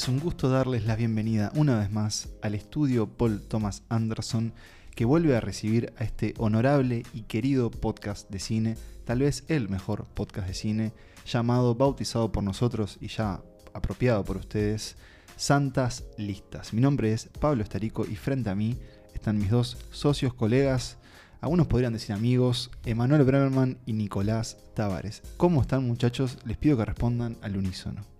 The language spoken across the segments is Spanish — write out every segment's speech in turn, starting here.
Es un gusto darles la bienvenida una vez más al estudio Paul Thomas Anderson que vuelve a recibir a este honorable y querido podcast de cine, tal vez el mejor podcast de cine, llamado, bautizado por nosotros y ya apropiado por ustedes, Santas Listas. Mi nombre es Pablo Estarico y frente a mí están mis dos socios, colegas, algunos podrían decir amigos, Emanuel Bremerman y Nicolás Tavares. ¿Cómo están muchachos? Les pido que respondan al unísono.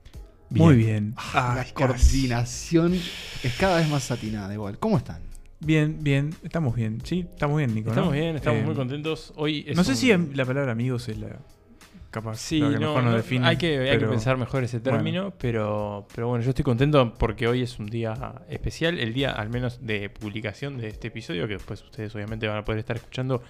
Muy bien. Ah, la coordinación es cada vez más satinada igual. ¿Cómo están? Bien, bien. Estamos bien. Sí, estamos bien, Nico. Estamos ¿no? bien, estamos Eh, muy contentos. Hoy es No sé un- si la palabra amigos es la capaz Sí, la que no, mejor nos no, define. hay, que, hay que pero- pensar mejor ese bueno. término, pero, pero bueno, yo estoy contento porque hoy es un día especial, el día al menos de publicación de este episodio, que después ustedes obviamente van a poder estar escuchando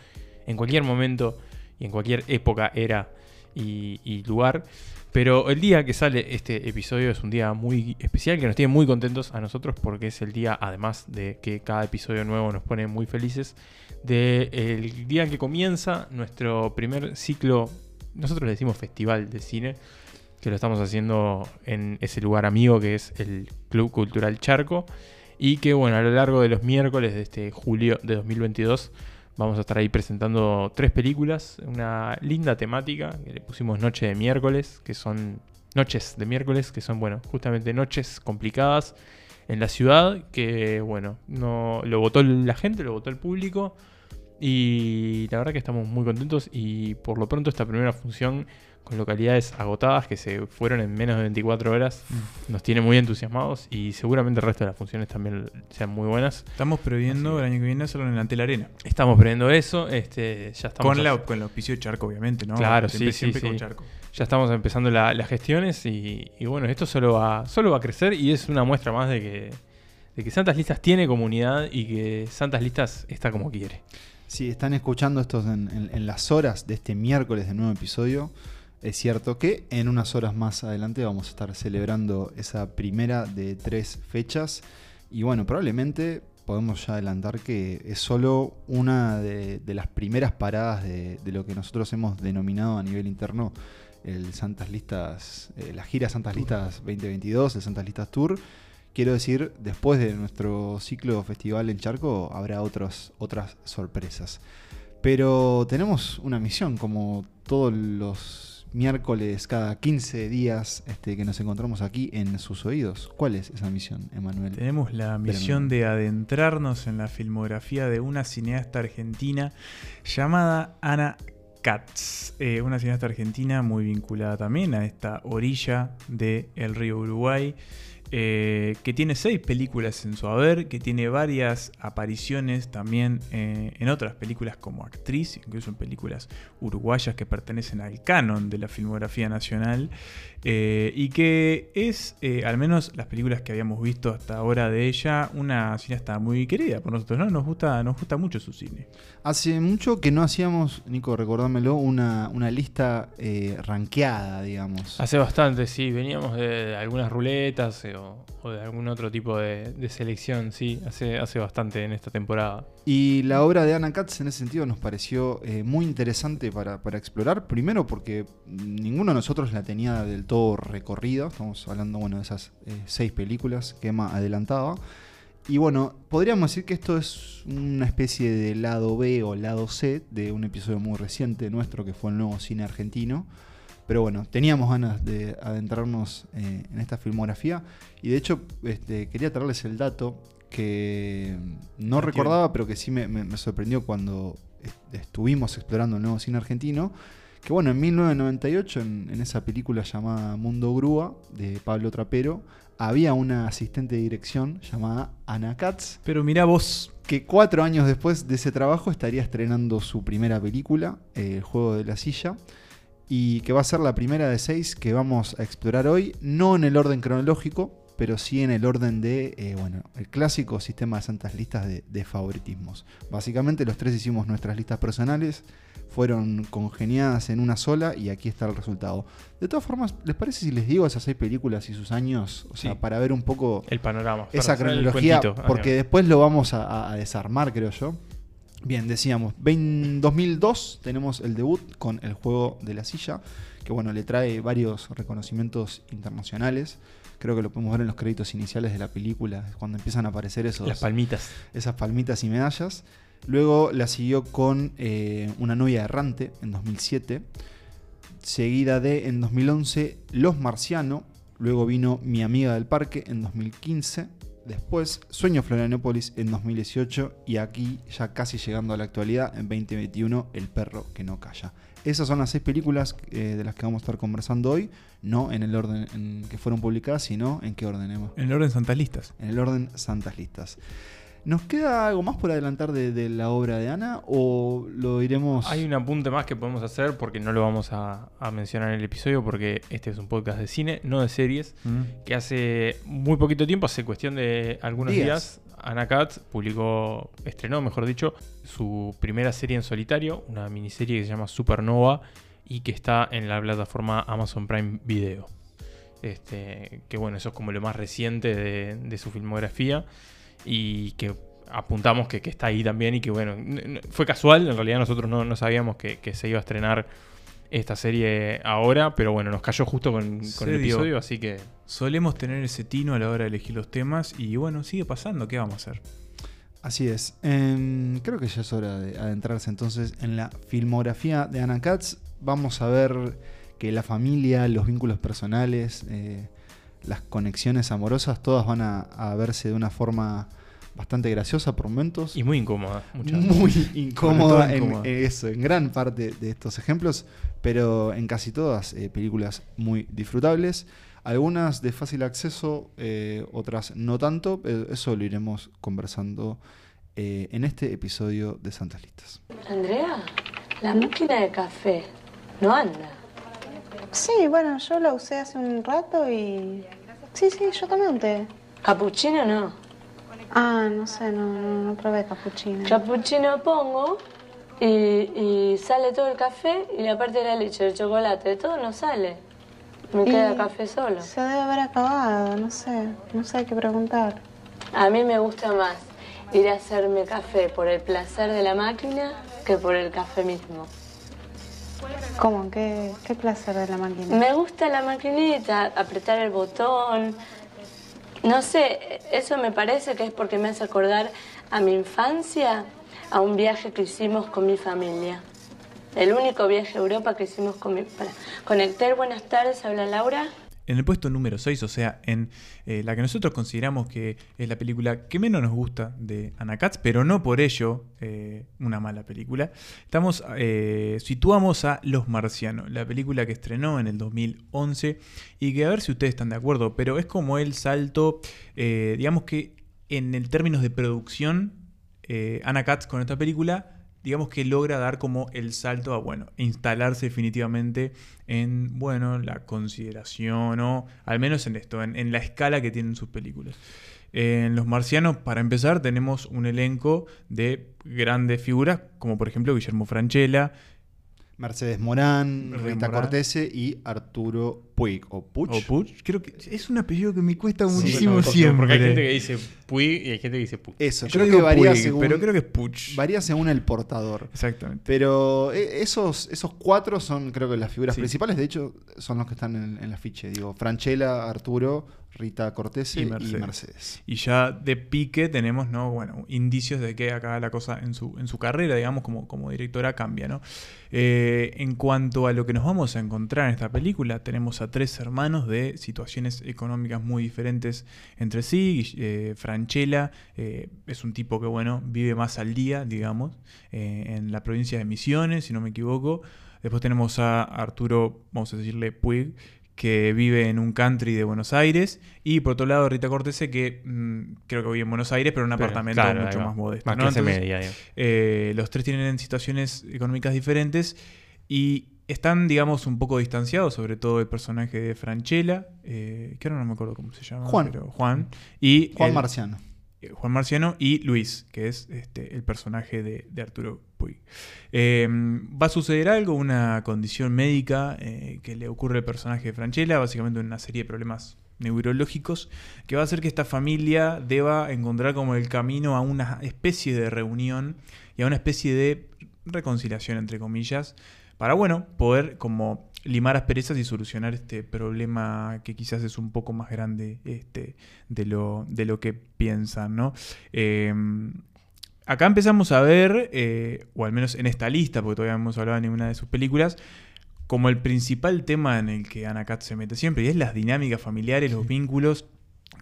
en cualquier momento y en cualquier época, era y, y lugar. Pero el día que sale este episodio es un día muy especial, que nos tiene muy contentos a nosotros porque es el día, además de que cada episodio nuevo nos pone muy felices, del día que comienza nuestro primer ciclo, nosotros le decimos festival de cine, que lo estamos haciendo en ese lugar amigo que es el Club Cultural Charco, y que bueno, a lo largo de los miércoles de este julio de 2022 vamos a estar ahí presentando tres películas, una linda temática, que le pusimos Noche de miércoles, que son noches de miércoles, que son bueno, justamente noches complicadas en la ciudad, que bueno, no lo votó la gente, lo votó el público. Y la verdad que estamos muy contentos y por lo pronto esta primera función con localidades agotadas que se fueron en menos de 24 horas nos tiene muy entusiasmados y seguramente el resto de las funciones también sean muy buenas. Estamos previendo Así el año que viene hacerlo en la Antel Arena. Estamos previendo eso, este, ya estamos Con, la, con el auspicio de Charco, obviamente, ¿no? Claro, siempre, sí, sí, siempre sí. con Charco. ya estamos empezando la- las gestiones y, y bueno, esto solo va, solo va a crecer y es una muestra más de que, de que Santas Listas tiene comunidad y que Santas Listas está como quiere. Si están escuchando estos en, en- en las horas de este miércoles de nuevo episodio, es cierto que en unas horas más adelante vamos a estar celebrando esa primera de tres fechas. Y bueno, probablemente podemos ya adelantar que es solo una de, de las primeras paradas de, de lo que nosotros hemos denominado a nivel interno el Santas Listas, eh, la gira Santas Listas 2022, el Santas Listas Tour. Quiero decir, después de nuestro ciclo festival en Charco habrá otros, otras sorpresas. Pero tenemos una misión, como todos los miércoles, cada 15 días este, que nos encontramos aquí en sus oídos. ¿Cuál es esa misión, Emanuel? Tenemos la misión de adentrarnos en la filmografía de una cineasta argentina llamada Ana Katz. Eh, una cineasta argentina muy vinculada también a esta orilla del río Uruguay. Eh, que tiene seis películas en su haber, que tiene varias apariciones también eh, en otras películas como actriz, incluso en películas uruguayas que pertenecen al canon de la filmografía nacional, eh, y que es, eh, al menos las películas que habíamos visto hasta ahora de ella, una cineasta muy querida por nosotros, ¿no? Nos gusta, nos gusta mucho su cine. Hace mucho que no hacíamos, Nico, recordámelo, una, una lista eh, ranqueada, digamos. Hace bastante, sí, veníamos de, de algunas ruletas eh, o, o de algún otro tipo de, de selección, sí, hace, hace bastante en esta temporada. Y la obra de Anna Katz en ese sentido nos pareció eh, muy interesante para, para explorar. Primero porque ninguno de nosotros la tenía del todo recorrida. Estamos hablando bueno, de esas eh, seis películas que Emma adelantaba. Y bueno, podríamos decir que esto es una especie de lado B o lado C de un episodio muy reciente nuestro que fue el nuevo cine argentino. Pero bueno, teníamos ganas de adentrarnos eh, en esta filmografía. Y de hecho, este, quería traerles el dato que no recordaba, pero que sí me, me- me sorprendió cuando est- estuvimos explorando el nuevo cine argentino. Que bueno, en 1998, en, en esa película llamada Mundo Grúa, de Pablo Trapero, había una asistente de dirección llamada Ana Katz, Pero mirá vos, que cuatro años después de ese trabajo estaría estrenando su primera película, El juego de la silla, y que va a ser la primera de seis que vamos a explorar hoy, no en el orden cronológico, pero sí en el orden de, eh, bueno, el clásico sistema de santas listas de, de favoritismos. Básicamente los tres hicimos nuestras listas personales, fueron congeniadas en una sola y aquí está el resultado. De todas formas, ¿les parece si les digo esas seis películas y sus años? O sea, Sí. para ver un poco El panorama. esa cronología, porque después lo vamos a, desarmar, creo yo. Bien, decíamos, vein- 2002 tenemos el debut con El Juego de la Silla, que bueno, le trae varios reconocimientos internacionales, creo que lo podemos ver en los créditos iniciales de la película, cuando empiezan a aparecer esos, Las palmitas. esas palmitas y medallas. Luego la siguió con eh, Una novia errante en 2007, seguida de en 2011 Los Marciano, luego vino Mi amiga del parque en 2015, después Sueño Florianópolis en 2018 y aquí ya casi llegando a la actualidad en 2021 El perro que no calla. Esas son las seis películas eh, de las que vamos a estar conversando hoy, no en el orden en que fueron publicadas, sino en qué orden, Emma. En el orden Santas Listas. En el orden Santas Listas. ¿Nos queda algo más por adelantar de, de la obra de Ana o lo iremos... Hay un apunte más que podemos hacer porque no lo vamos a, a mencionar en el episodio porque este es un podcast de cine, no de series, Mm. que hace muy poquito tiempo, hace cuestión de algunos Días. días, Ana Katz publicó, estrenó, mejor dicho, su primera serie en solitario, una miniserie que se llama Supernova y que está en la plataforma Amazon Prime Video. Este, que bueno, eso es como lo más reciente de, de su filmografía y que apuntamos que, que está ahí también y que bueno, fue casual, en realidad nosotros no, no sabíamos que, que se iba a estrenar esta serie ahora, pero bueno, nos cayó justo con, el dio. episodio, así que Solemos tener ese tino a la hora de elegir los temas y bueno, sigue pasando, ¿qué vamos a hacer? Así es. Creo que ya es hora de adentrarse entonces en la filmografía de Anna Katz. Vamos a ver que la familia, los vínculos personales, eh, las conexiones amorosas, todas van a, a verse de una forma bastante graciosa por momentos. y muy incómoda. muchas muy incómoda en incómoda. eso, en gran parte de estos ejemplos, pero en casi todas eh, películas muy disfrutables. Algunas de fácil acceso, eh, otras no tanto, pero eso lo iremos conversando eh, en este episodio de Santas Listas. Andrea, la máquina de café no anda. Sí, bueno, yo la usé hace un rato y... Sí, sí, yo un té. Capuchino no. Ah, no sé, no, no, no probé capuchino. Capuchino pongo y, y sale todo el café y la parte de la leche, el chocolate, todo no sale. Me queda Y café solo. Se debe haber acabado, no sé, no sé, que preguntar. A mí me gusta más ir a hacerme café por el placer de la máquina que por el café mismo. ¿Cómo? ¿Qué, qué placer de la máquina? Me gusta la maquinita, apretar el botón. No sé, eso me parece que es porque me hace acordar a mi infancia, a un viaje que hicimos con mi familia. El único viaje a Europa que hicimos con mi... Para. Conectar, buenas tardes, habla Laura. En el puesto número 6, o sea, en eh, la que nosotros consideramos que es la película que menos nos gusta de Anna Katz, pero no por ello eh, una mala película, estamos, eh, situamos a Los Marcianos, la película que estrenó en el 2011 y que a ver si ustedes están de acuerdo, pero es como el salto, digamos que en el términos de producción, Anna Katz con esta película digamos que logra dar como el salto a, bueno, instalarse definitivamente en, bueno, la consideración o al menos en esto, en, en la escala que tienen sus películas. En Los Marcianos, para empezar, tenemos un elenco de grandes figuras, como por ejemplo Guillermo Franchella, Mercedes Morán, Rita Morán. Cortese y Arturo Puig o Puch. o Puch. Creo que es un apellido que me cuesta muchísimo no, siempre. Porque hay gente que dice Puig y hay gente que dice Puig. Eso, Yo creo que varía Puig, según, pero creo que es Puch. varía según el portador. Exactamente. Pero eh, esos, esos cuatro son, creo que, las figuras Sí. principales. De hecho, son los que están en, en el afiche. Digo, Franchella, Arturo, Rita Cortese Y y Mercedes. Mercedes. Y ya de pique tenemos, ¿no? Bueno, indicios de que acá la cosa en su, en su carrera, digamos, como, como directora cambia, ¿no? Eh, en cuanto a lo que nos vamos a encontrar en esta película, tenemos a tres hermanos de situaciones económicas muy diferentes entre sí. Eh, Franchella eh, es un tipo que, bueno, vive más al día, digamos, eh, en la provincia de Misiones, si no me equivoco. Después tenemos a Arturo, vamos a decirle Puig, que vive en un country de Buenos Aires. Y por otro lado, Rita Cortese, que mm, creo que vive en Buenos Aires, pero en un Pero, apartamento claro, mucho más modesto. Más ¿no? clase Entonces, media, digamos. eh, los tres tienen situaciones económicas diferentes y están, digamos, un poco distanciados, sobre todo el personaje de Franchella, eh, que ahora no me acuerdo cómo se llama. Juan. pero Juan. Y Juan el- Marciano. eh, Juan Marciano y Luis, que es este, el personaje de, de Arturo Puig. Eh, va a suceder algo, una condición médica eh, que le ocurre al personaje de Franchella, básicamente una serie de problemas neurológicos, que va a hacer que esta familia deba encontrar como el camino a una especie de reunión y a una especie de reconciliación, entre comillas, para, bueno, poder como limar asperezas y solucionar este problema que quizás es un poco más grande este, de, lo, de lo que piensan, ¿no? Eh, acá empezamos a ver, eh, o al menos en esta lista, porque todavía no hemos hablado de ninguna de sus películas, como el principal tema en el que Anna Katz se mete siempre, y es las dinámicas familiares, los vínculos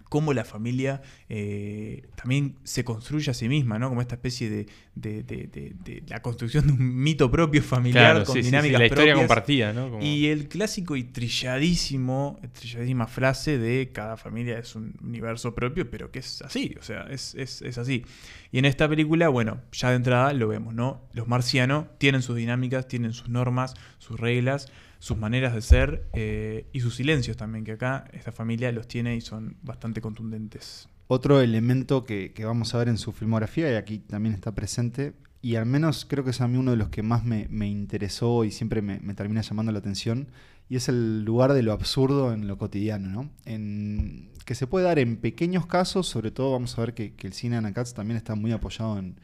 cómo la familia eh, también se construye a sí misma, ¿no? Como esta especie de, de- de- de- de la construcción de un mito propio familiar Claro, con sí, sí, sí, dinámicas la historia propias. compartida, ¿no? Como- Y el clásico y trilladísimo, trilladísima frase de cada familia es un universo propio, pero que es así, o sea, es, es- es así. Y en esta película, bueno, ya de entrada lo vemos, ¿no? Los marcianos tienen sus dinámicas, tienen sus normas, sus reglas, sus maneras de ser eh, y sus silencios también, que acá esta familia los tiene y son bastante contundentes. Otro elemento que, vamos a ver en su filmografía, y aquí también está presente, y al menos creo que es a mí uno de los que más me, me interesó y siempre me, termina llamando la atención, y es el lugar de lo absurdo en lo cotidiano, ¿no? En, que se puede dar en pequeños casos, sobre todo vamos a ver que, el cine de Anna Katz también está muy apoyado en,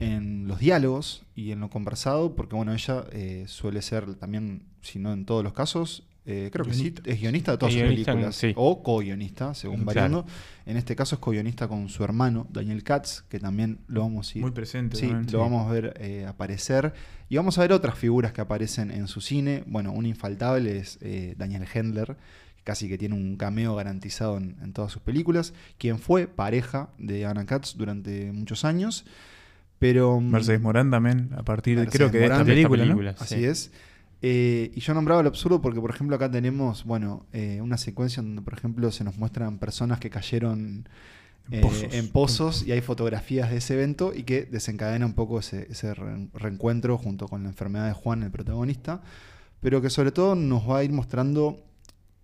en los diálogos y en lo conversado, porque bueno, ella eh, suele ser también, si no en todos los casos, eh, creo que sí, es guionista de todas Es sus películas, sí. o co-guionista, según Claro. variando. En este caso es co-guionista con su hermano, Daniel Katz, que también lo vamos a ir Muy presente. Sí, lo vamos a ver eh, aparecer. Y vamos a ver otras figuras que aparecen en su cine. Bueno, un infaltable es eh, Daniel Hendler, casi que tiene un cameo garantizado en, en todas sus películas, quien fue pareja de Anna Katz durante muchos años. Pero. mm, Mercedes Morán también, a partir de, creo que de esta Morán. De esta película. Así sí. es. Eh, y yo nombraba lo absurdo porque, por ejemplo, acá tenemos, bueno, eh, una secuencia donde, por ejemplo, se nos muestran personas que cayeron En eh, pozos. en pozos y hay fotografías de ese evento y que desencadena un poco ese, ese re- reencuentro junto con la enfermedad de Juan, el protagonista, pero que sobre todo nos va a ir mostrando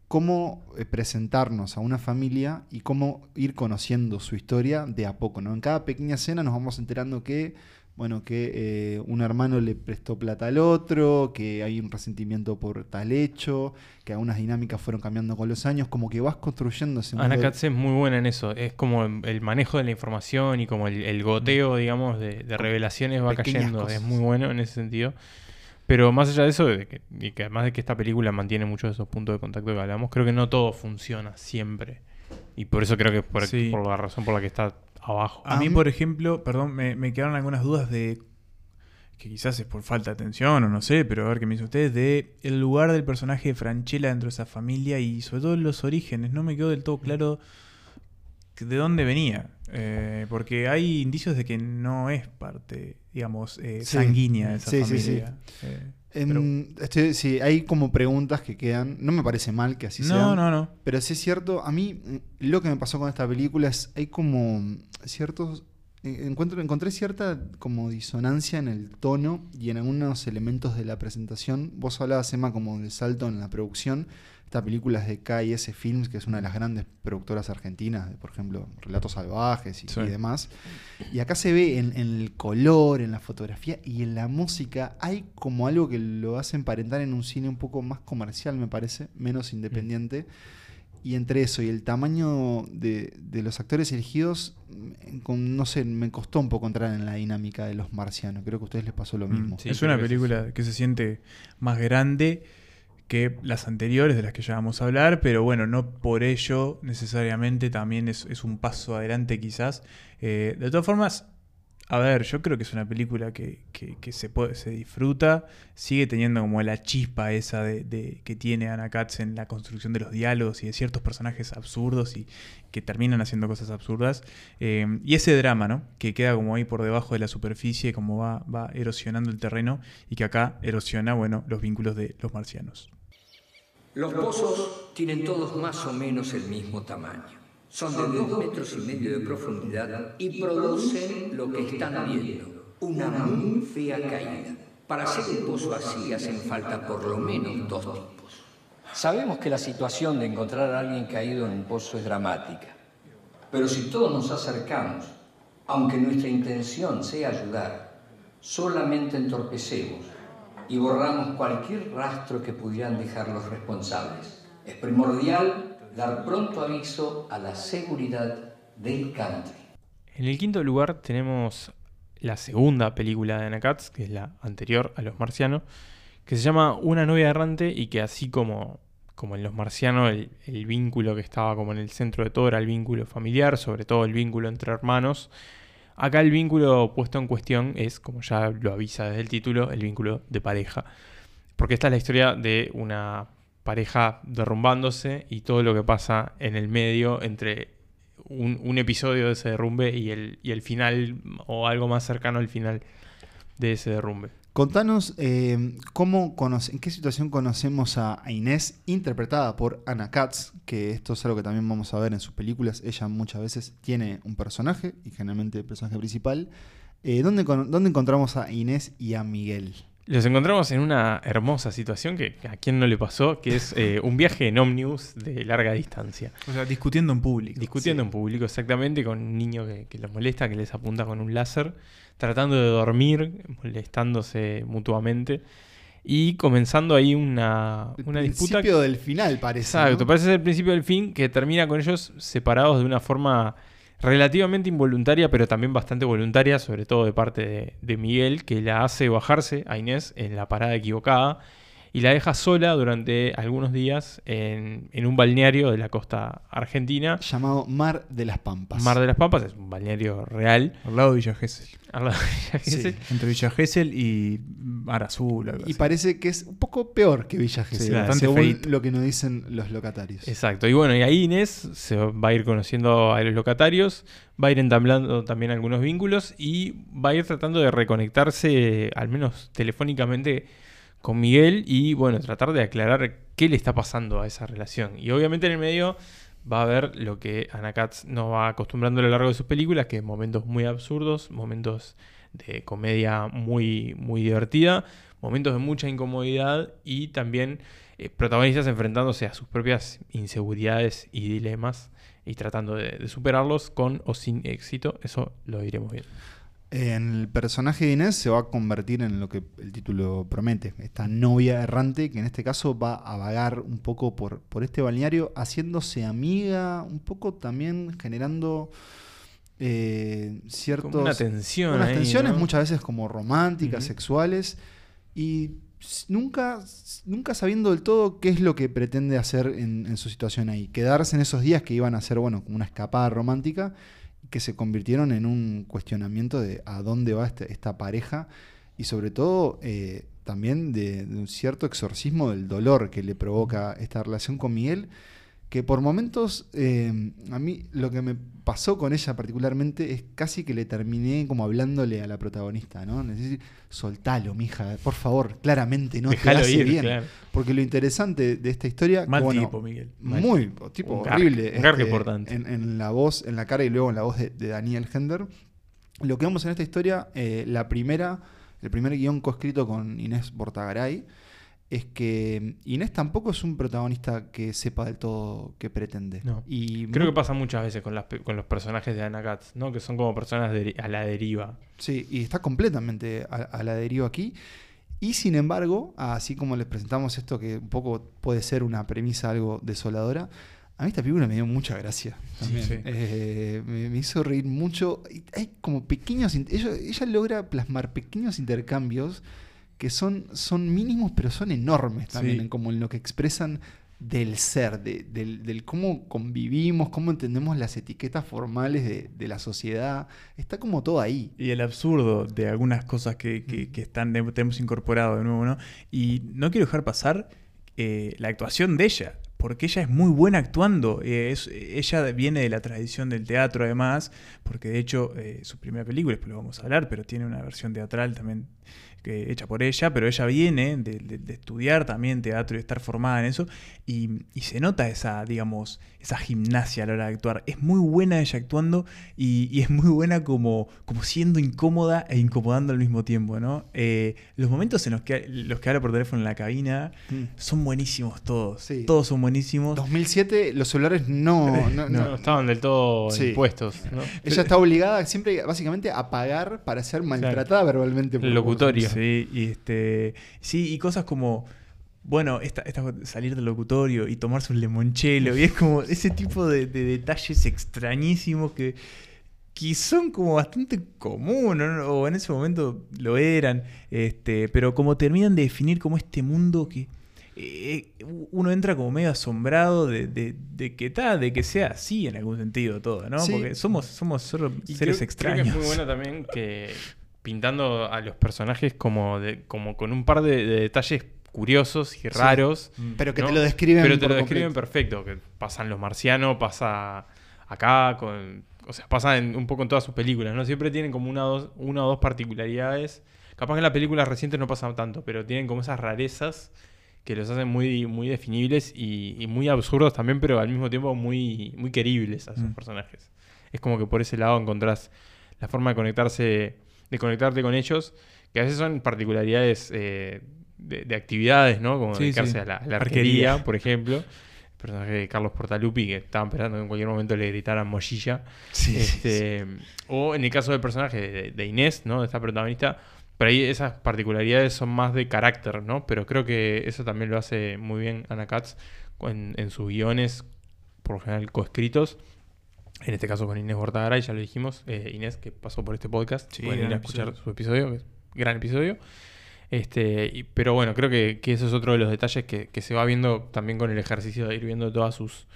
cómo presentarnos a una familia y cómo ir conociendo su historia de a poco, ¿no? En cada pequeña escena nos vamos enterando que, bueno, que eh, un hermano le prestó plata al otro, que hay un resentimiento por tal hecho, que algunas dinámicas fueron cambiando con los años, como que vas construyendo ese Ana Katz es muy buena en eso. Es como el manejo de la información y como el, el goteo, digamos, de, de revelaciones va Pequeñas cayendo. cosas. Es muy bueno en ese sentido. Pero más allá de eso, de que, y que además de que esta película mantiene muchos de esos puntos de contacto que hablamos, creo que no todo funciona siempre. Y por eso creo que es por, Sí. por la razón por la que está abajo. A mí, por ejemplo, perdón, me, me quedaron algunas dudas de que quizás es por falta de atención o no sé, pero a ver qué me dicen ustedes, de el lugar del personaje de Franchella dentro de esa familia y sobre todo los orígenes. No me quedó del todo claro que- de dónde venía, eh, porque hay indicios de que no es parte, digamos, eh, sanguínea de esa Sí, sí, sí. familia. En- estoy- sí, hay como preguntas que quedan. No me parece mal que así no, sean. no, no. Pero sí es cierto, a mí mm, lo que me pasó con esta película es hay como ciertos eh, encuentro encontré cierta como disonancia en el tono y en algunos elementos de la presentación. Vos hablabas Emma como del salto en la producción. Esta película es de K&S Films, que es una de las grandes productoras argentinas, de, por ejemplo, Relatos Salvajes y, Sí. y demás. Y acá se ve en, en el color, en la fotografía y en la música, hay como algo que lo hace emparentar en un cine un poco más comercial, me parece, menos independiente. Y entre eso y el tamaño de, de los actores elegidos, mm, con- no sé, me costó un poco entrar en la dinámica de los marcianos. Creo que a ustedes les pasó lo Mm, mismo. Sí, es una película que se siente más grande que las anteriores de las que ya vamos a hablar, pero bueno, no por ello necesariamente también es, un paso adelante quizás. Eh, de todas formas, a ver, yo creo que es una película que, se, puede, se disfruta, sigue teniendo como la chispa esa de, de- que tiene Anna Katz en la construcción de los diálogos y de ciertos personajes absurdos y que terminan haciendo cosas absurdas. Eh, y ese drama, ¿no? Que queda como ahí por debajo de la superficie, como va, va erosionando el terreno y que acá erosiona, bueno, los vínculos de los marcianos. Los pozos tienen todos más o menos el mismo tamaño. Son de dos metros y medio de profundidad y producen lo que están viendo, una muy fea caída. Para hacer un pozo así hacen falta por lo menos dos tipos. Sabemos que la situación de encontrar a alguien caído en un pozo es dramática. Pero si todos nos acercamos, aunque nuestra intención sea ayudar, solamente entorpecemos y borramos cualquier rastro que pudieran dejar los responsables. Es primordial dar pronto aviso a la seguridad del country. En el quinto lugar tenemos la segunda película de Anna Katz, que es la anterior a Los Marcianos, que se llama Una novia errante y que así como, como en Los Marcianos el, el vínculo que estaba como en el centro de todo era el vínculo familiar, sobre todo el vínculo entre hermanos, acá el vínculo puesto en cuestión es, como ya lo avisa desde el título, el vínculo de pareja. Porque esta es la historia de una pareja derrumbándose y todo lo que pasa en el medio entre un, episodio de ese derrumbe y el, y el final o algo más cercano al final de ese derrumbe. Contanos eh, cómo conoce- en qué situación conocemos a, a Inés, interpretada por Anna Katz, que esto es algo que también vamos a ver en sus películas. Ella muchas veces tiene un personaje, y generalmente el personaje principal. Eh, ¿dónde, con- dónde encontramos a Inés y a Miguel? Los encontramos en una hermosa situación que a quien no le pasó, que es eh, un viaje en ómnibus de larga distancia. O sea, discutiendo en público. Discutiendo en público exactamente con un niño que, que los molesta, que les apunta con un láser, tratando de dormir, molestándose mutuamente y comenzando ahí una, El una disputa. principio del final, parece. Exacto, ¿no? parece ser el principio del fin que termina con ellos separados de una forma relativamente involuntaria, pero también bastante voluntaria, sobre todo de parte de, de Miguel, que la hace bajarse a Inés en la parada equivocada y la deja sola durante algunos días en, en un balneario de la costa argentina. Llamado Mar de las Pampas. Mar de las Pampas es un balneario real. Al lado de Villa Gesell. al lado de Villa Sí. Gesell. Entre Villa Gesell y Mar Azul. algo Y así. parece que es un poco peor que Villa Gesell, Sí, bastante según lo que nos dicen los locatarios. Exacto. Y bueno, y ahí Inés se va a ir conociendo a los locatarios, va a ir entablando también algunos vínculos y va a ir tratando de reconectarse, al menos telefónicamente, con Miguel y bueno, tratar de aclarar qué le está pasando a esa relación. Y obviamente en el medio va a ver lo que Anna Katz nos va acostumbrando a lo largo de sus películas, que es momentos muy absurdos, momentos de comedia muy, muy divertida, momentos de mucha incomodidad y también eh, protagonistas enfrentándose a sus propias inseguridades y dilemas y tratando de, de superarlos con o sin éxito. Eso lo diremos bien. En el personaje de Inés se va a convertir en lo que el título promete, esta novia errante que en este caso va a vagar un poco por, por este balneario, haciéndose amiga, un poco también generando eh, ciertos... Como una tensión. unas ahí, tensiones ¿no? muchas veces como románticas, sexuales, y nunca, nunca sabiendo del todo qué es lo que pretende hacer en, en su situación ahí. Quedarse en esos días que iban a ser, bueno, como una escapada romántica, que se convirtieron en un cuestionamiento de a dónde va este- esta pareja y sobre todo eh, también de, de un cierto exorcismo del dolor que le provoca esta relación con Miguel, que por momentos eh, a mí lo que me pasó con ella particularmente es casi que le terminé como hablándole a la protagonista, ¿no? Es decir, soltalo, mija, por favor, claramente no te hace ir, bien. claro. Porque lo interesante de esta historia, que, Mal bueno, tipo, Miguel. Mal muy tipo Un horrible, este, un importante. En, en la voz, en la cara y luego en la voz de, de Daniel Hender. Lo que vemos en esta historia, eh, la primera, el primer guion coescrito con Inés Bortagaray, es que Inés tampoco es un protagonista que sepa del todo qué pretende. No. Y Creo que pasa muchas veces con, las pe- con los personajes de Anna Katz, ¿no? Que son como personas de- a la deriva. Sí, y está completamente a, a la deriva aquí. Y sin embargo, así como les presentamos esto que un poco puede ser una premisa algo desoladora, a mí esta película me dio mucha gracia. También. sí. Eh, me, me hizo reír mucho. Hay como pequeños... ella logra plasmar pequeños intercambios que son, son mínimos, pero son enormes también, Sí. en como en lo que expresan del ser, de- del, del cómo convivimos, cómo entendemos las etiquetas formales de, de la sociedad. Está como todo ahí. Y el absurdo de algunas cosas que, que- que están, tenemos incorporado de nuevo, ¿no? Y no quiero dejar pasar eh, la actuación de ella, porque ella es muy buena actuando. eh, es- ella viene de la tradición del teatro, además, porque de hecho eh, su primera película, después lo vamos a hablar, pero tiene una versión teatral también que, hecha por ella, pero ella viene de, de- de estudiar también teatro y estar formada en eso, y, y se nota esa, digamos, esa gimnasia a la hora de actuar. Es muy buena ella actuando y, y es muy buena como, como siendo incómoda e incomodando al mismo tiempo, ¿no? Eh, los momentos en los que, los que habla por teléfono en la cabina son buenísimos todos. Sí. Todos son buenísimos. 2007 los celulares no, no- No, no- estaban del todo Sí. impuestos, ¿no? ella está obligada siempre básicamente a pagar para ser maltratada verbalmente por El locutorio. Sí, y este. Sí, y cosas como. Bueno, esta, esta- salir del locutorio y tomarse un limonchelo. Y es como ese tipo de, de detalles extrañísimos que. que son como bastante comunes, o en ese momento lo eran, este, pero como terminan de definir como este mundo que eh, uno entra como medio asombrado de, de, que tal, de que sea así en algún sentido todo, ¿no? Porque somos, somos solo seres extraños. Creo que es muy bueno también que pintando a los personajes como, de, como con un par de, detalles curiosos y raros. Mm. Pero que te lo describen. Pero te lo describen perfecto. Que pasan los marcianos, pasa acá, con, o sea, pasa un poco en todas sus películas, ¿no? Siempre tienen como una, dos, una o dos particularidades. Capaz que en las películas recientes no pasa tanto, pero tienen como esas rarezas que los hacen muy, muy definibles y, muy absurdos también, pero al mismo tiempo muy, muy queribles a sus mm. personajes. Es como que por ese lado encontrás la forma de conectarse, de conectarte con ellos, que a veces son particularidades eh, de, actividades, ¿no? Como dedicarse a la, arquería, por ejemplo. El personaje de Carlos Portalupi, que estaba esperando que en cualquier momento le gritaran mochilla. Este, o en el caso del personaje de, de Inés, ¿no? De esta protagonista, pero ahí esas particularidades son más de carácter, ¿no? Pero creo que eso también lo hace muy bien Ana Katz en, sus guiones, por lo general coescritos. En este caso con Inés Bortagaray, ya lo dijimos. Eh, Inés, que pasó por este podcast. Sí, pueden ir a escuchar su episodio, gran episodio. Este, pero bueno, creo que, que, eso es otro de los detalles que, que, se va viendo también con el ejercicio de ir viendo todas sus,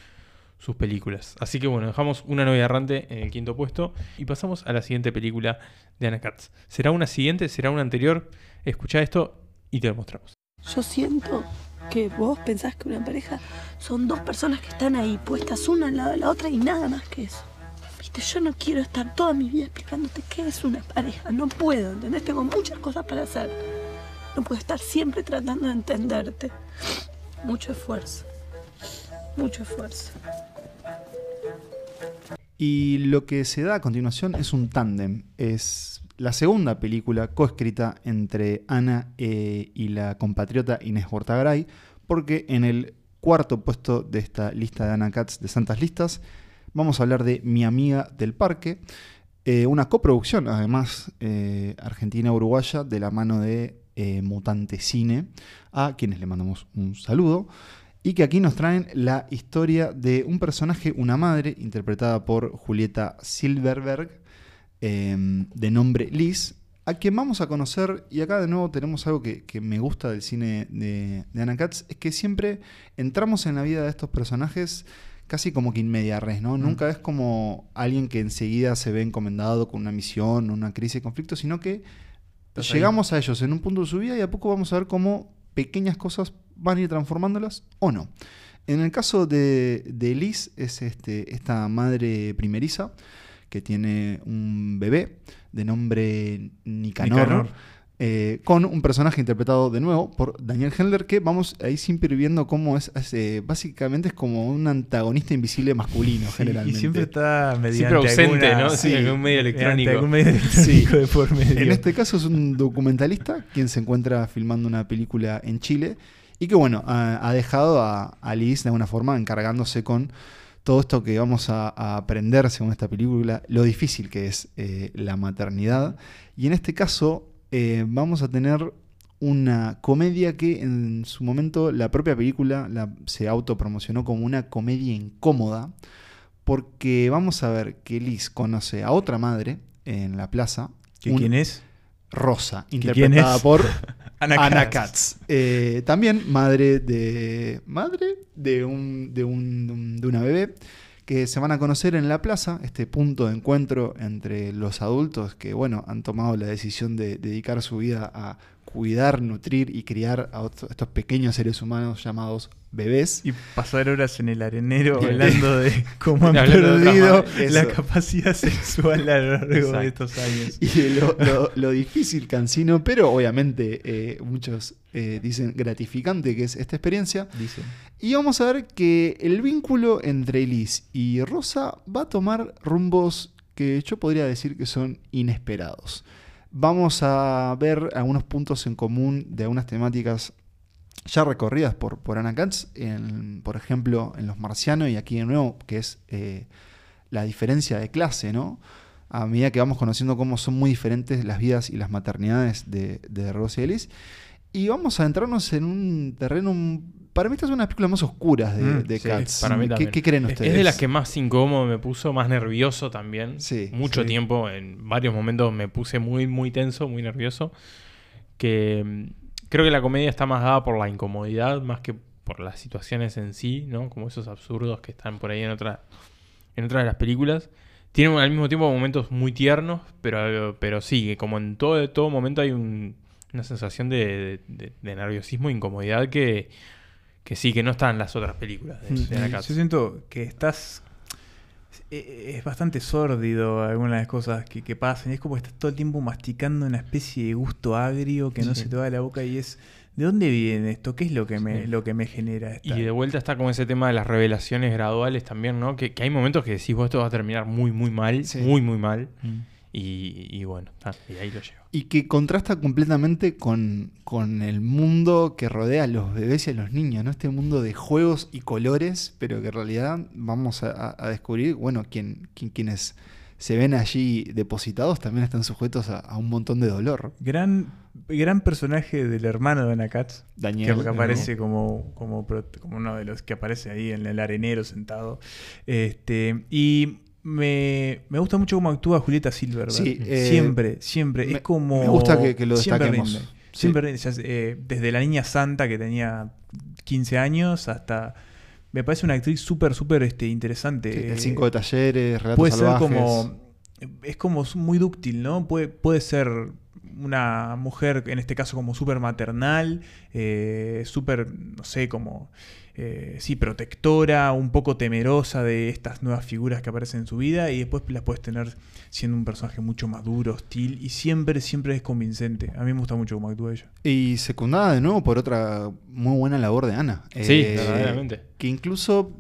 sus películas. Así que bueno, dejamos una novia errante en el quinto puesto y pasamos a la siguiente película de Anna Katz. ¿Será una siguiente? ¿Será una anterior? Escucha esto y te lo mostramos. Yo siento que vos pensás que una pareja son dos personas que están ahí puestas una al lado de la otra y nada más que eso. Viste, yo no quiero estar toda mi vida explicándote qué es una pareja. No puedo, ¿entendés? Tengo muchas cosas para hacer. No puedo estar siempre tratando de entenderte. Mucho esfuerzo. Mucho esfuerzo. Y lo que se da a continuación es un tándem. Es la segunda película coescrita entre Ana eh, y la compatriota Inés Bortagaray, porque en el cuarto puesto de esta lista de Ana Katz de Santas Listas vamos a hablar de Mi amiga del parque, eh, una coproducción además eh, argentina-uruguaya de la mano de Mutante Cine, a quienes le mandamos un saludo y que aquí nos traen la historia de un personaje, una madre, interpretada por Julieta Silverberg, em, de nombre Liz, a quien vamos a conocer, y acá de nuevo tenemos algo que, me gusta del cine de, de, Anna Katz, es que siempre entramos en la vida de estos personajes casi como que res, ¿no? Mm. Nunca es como alguien que enseguida se ve encomendado con una misión, una crisis de conflicto, sino que llegamos a ellos en un punto de su vida y a poco vamos a ver cómo pequeñas cosas van a ir transformándolas o no. En el caso de, de Liz, es este, esta madre primeriza que tiene un bebé de nombre Nicanor. Eh, con un personaje interpretado de nuevo por Daniel Hendler, que vamos ahí siempre viendo cómo es, eh, básicamente es como un antagonista invisible masculino, generalmente. Y siempre está mediante ausente, ¿no? Sí, algún medio electrónico. Algún medio electrónico de por medio. En este caso es un documentalista quien se encuentra filmando una película en Chile y que, bueno, ha, dejado a, Liz de alguna forma encargándose con todo esto que vamos a, aprender según esta película, lo difícil que es eh, la maternidad. Y en este caso eh, vamos a tener una comedia que en su momento la propia película la, se autopromocionó como una comedia incómoda, porque vamos a ver que Liz conoce a otra madre en la plaza. ¿Quién es? Rosa, interpretada por Ana Katz. Eh, también madre de. Madre de un, de un, de una bebé que se van a conocer en la plaza, este punto de encuentro entre los adultos que, bueno, han tomado la decisión de dedicar su vida a cuidar, nutrir y criar a estos pequeños seres humanos llamados bebés. Y pasar horas en el arenero hablando de cómo han perdido la capacidad sexual a lo largo de estos años. Y lo, lo, difícil, cansino, pero obviamente eh, muchos eh, dicen gratificante que es esta experiencia. Dicen. Y vamos a ver que el vínculo entre Liz y Rosa va a tomar rumbos que yo podría decir que son inesperados vamos a ver algunos puntos en común de algunas temáticas ya recorridas por, por Anna Katz, por ejemplo, en Los Marcianos y aquí de nuevo, que es eh, la diferencia de clase, ¿no? A medida que vamos conociendo cómo son muy diferentes las vidas y las maternidades de, de Rose Ellis. Y vamos a entrarnos en un terreno. Para mí, esta es una de las películas más oscuras de, Mm, de sí, Cats. para mí ¿Qué, creen Es- ustedes? Es de las que más incómodo me puso, más nervioso también. Sí, Mucho sí. tiempo, en varios momentos me puse muy, muy tenso, muy nervioso. Que mm, creo que la comedia está más dada por la incomodidad, más que por las situaciones en sí, ¿no? Como esos absurdos que están por ahí en otra, en otras de las películas. Tiene al mismo tiempo momentos muy tiernos, pero, pero sí, que como en todo, todo momento hay un- una sensación de, de- de nerviosismo e incomodidad que, que sí, que no está en las otras películas de, de Anna Yo siento que estás. eh, Es bastante sórdido algunas de las cosas que, que pasan. Es como que estás todo el tiempo masticando una especie de gusto agrio que no Sí. se te va de la boca y es. ¿De dónde viene esto? ¿Qué es lo que me, Sí. lo que me genera esta? Y de vuelta está como ese tema de las revelaciones graduales también, ¿no? Que, que hay momentos que decís, vos esto va a terminar muy, muy mal, muy, muy mal. Mm. Y, y bueno, ah, y ahí lo llevo. Y que contrasta completamente con, con el mundo que rodea a los bebés y a los niños, ¿no? Este mundo de juegos y colores, pero que en realidad vamos a, descubrir, bueno, quien, quien- quienes se ven allí depositados también están sujetos a, a un montón de dolor. Gran, gran personaje del hermano de Anna Katz. Daniel. que, aparece como, como, como uno de los que aparece ahí en el arenero sentado. Este, y me, me gusta mucho cómo actúa Julieta Silver. Sí, eh, siempre, siempre. me- es como. me gusta que- que lo siempre destaquemos. rinde. Sí. Siempre rinde. Ya, eh, desde la niña santa que tenía 15 años hasta. Me parece una actriz súper, súper este, interesante. Sí, el cinco de talleres, relatos puede salvajes. ser como es como muy dúctil, ¿no? Puede, puede ser una mujer, en este caso como súper maternal, eh, súper, no sé, como, eh, sí, protectora, un poco temerosa de estas nuevas figuras que aparecen en su vida y después las puedes tener siendo un personaje mucho más duro, hostil y siempre, siempre es convincente. A mí me gusta mucho cómo actúa ella. Y secundada de nuevo por otra muy buena labor de Ana. Sí, Eh, verdaderamente. Que incluso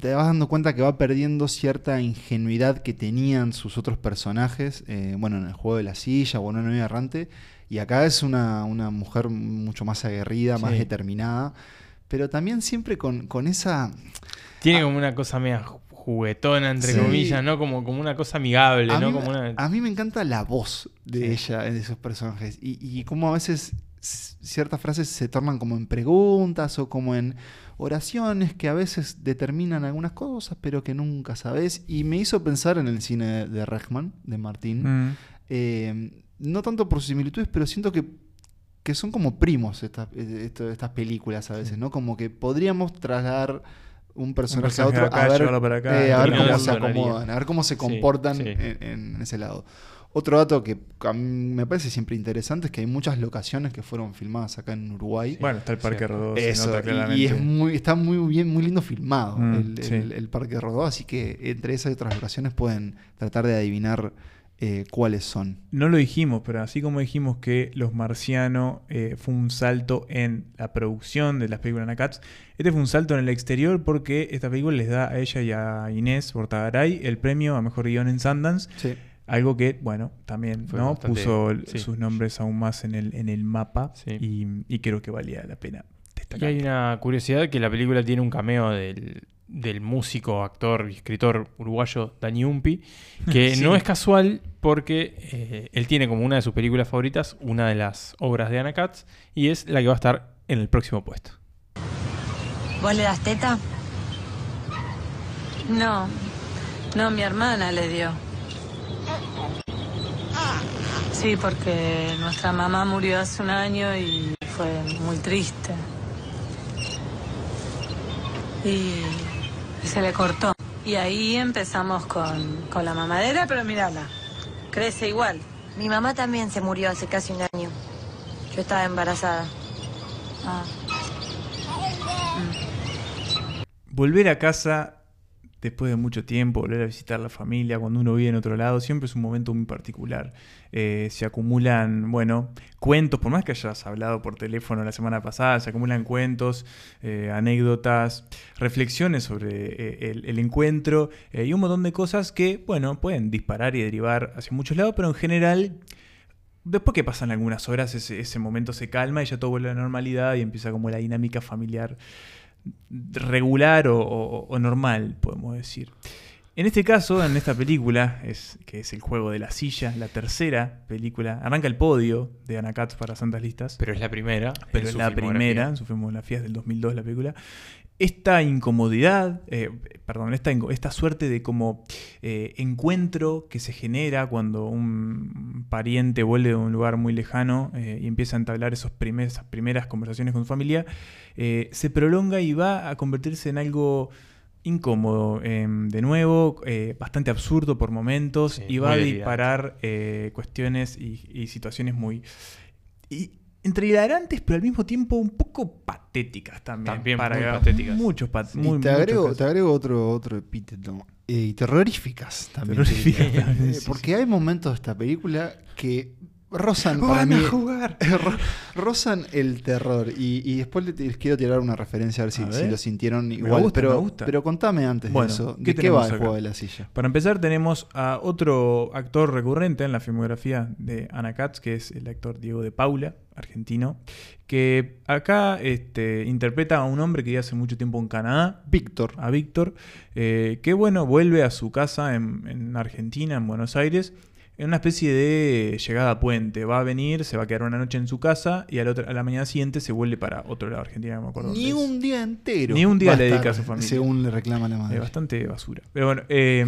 te vas dando cuenta que va perdiendo cierta ingenuidad que tenían sus otros personajes, eh, bueno, en el juego de la silla o en una errante, y acá es una, una mujer mucho más aguerrida, más determinada, pero también siempre con, con esa... Tiene como una cosa media ju- juguetona, entre Sí. comillas, ¿no? Como, como una cosa amigable, A ¿no? mí, Como una... a mí me encanta la voz de Sí. ella, de esos personajes. Y, y cómo a veces ciertas frases se tornan como en preguntas o como en oraciones que a veces determinan algunas cosas, pero que nunca sabes. Y me hizo pensar en el cine de, de Rechman, de Martín. Mm. Eh, no tanto por sus similitudes, pero siento que, que son como primos estas, eh, esto- estas películas a veces, ¿no? Como que podríamos trasladar un personaje, personaje a otro acá, a ver, acá, eh, a ver cómo se acomodan, a ver cómo se comportan sí. En, en ese lado. Otro dato que a mí me parece siempre interesante es que hay muchas locaciones que fueron filmadas acá en Uruguay. Bueno, está el Parque Sí. Rodó, Eso, y- y, es muy, está muy bien, muy lindo filmado Mm, el, sí. el- el Parque Rodó, así que entre esas y otras locaciones pueden tratar de adivinar eh, cuáles son. No lo dijimos, pero así como dijimos que Los Marcianos eh, fue un salto en la producción de las películas Katz, este fue un salto en el exterior porque esta película les da a ella y a Inés Bortagaray el premio a Mejor Guión en Sundance, Sí. algo que, bueno, también Fue ¿no? bastante- puso el- sí. sus nombres aún más en el, en el mapa Sí. y, y creo que valía la pena Y destacar. hay una curiosidad que la película tiene un cameo del, del músico, actor y escritor uruguayo Dani Umpi, que Sí. no es casual porque eh, él tiene como una de sus películas favoritas una de las obras de Anna Katz y es la que va a estar en el próximo puesto. ¿Vos le das teta? No, no, mi hermana le dio. Sí, porque nuestra mamá murió hace un año y fue muy triste. Y se le cortó. Y ahí empezamos con, con la mamadera, pero mírala, crece igual. Mi mamá también se murió hace casi un año. Yo estaba embarazada. Ah. Volver a casa después de mucho tiempo, volver a visitar la familia, cuando uno vive en otro lado, siempre es un momento muy particular. Eh, se acumulan, bueno, cuentos, por más que hayas hablado por teléfono la semana pasada, se acumulan cuentos, eh, anécdotas, reflexiones sobre eh, el, encuentro y un montón de cosas que, bueno, pueden disparar y derivar hacia muchos lados, pero en general... Después que pasan algunas horas, ese, ese momento se calma y ya todo vuelve a la normalidad y empieza como la dinámica familiar regular o, o- o normal, podemos decir. En este caso, en esta película, es, que es el juego de la silla, la tercera película, arranca el podio de Anna Katz para Santas Listas. Pero es la primera. Pero es la primera, en su filmografía es del 2002 la película. Esta incomodidad, eh, perdón, esta, esta, suerte de como eh, encuentro que se genera cuando un pariente vuelve de un lugar muy lejano eh, y empieza a entablar esos esas primeras conversaciones con su familia, se prolonga y va a convertirse en algo incómodo, em, de nuevo, bastante absurdo por momentos y va a disparar cuestiones y, situaciones muy... Y, entre hilarantes, pero al mismo tiempo un poco patéticas también. También para muy patéticas. Muchos te, agrego, te agrego otro, otro epíteto. Eh, y terroríficas también. Terroríficas porque hay momentos de esta película que rozan para mí. jugar. rozan el terror. Y, después les, quiero tirar una referencia a ver si, lo sintieron igual. pero, pero contame antes de eso. ¿De qué, va el juego de la silla? Para empezar, tenemos a otro actor recurrente en la filmografía de Ana Katz, que es el actor Diego de Paula, argentino, que acá este, interpreta a un hombre que ya hace mucho tiempo en Canadá, Víctor. A Víctor, eh, que bueno, vuelve a su casa en, en Argentina, en Buenos Aires en una especie de llegada a puente. Va a venir, se va a quedar una noche en su casa y a la mañana siguiente se vuelve para otro lado de Argentina, no me acuerdo. Ni un día entero. Ni un día le dedica a su familia. Según le reclama la madre. Es bastante basura. Pero bueno, eh,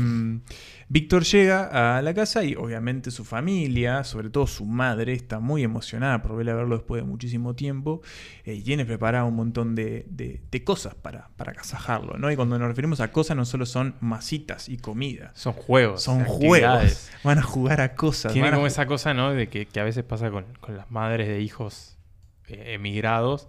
Víctor llega a la casa y obviamente su familia, sobre todo su madre, está muy emocionada por verle a verlo después de muchísimo tiempo eh, y tiene preparado un montón de, cosas para, para agasajarlo. ¿no? Y cuando nos referimos a cosas no solo son masitas y comida. Son juegos. Son juegos. Van a jugar a cosas. Tiene como esa cosa ¿no? de que, a veces pasa con, las madres de hijos eh, emigrados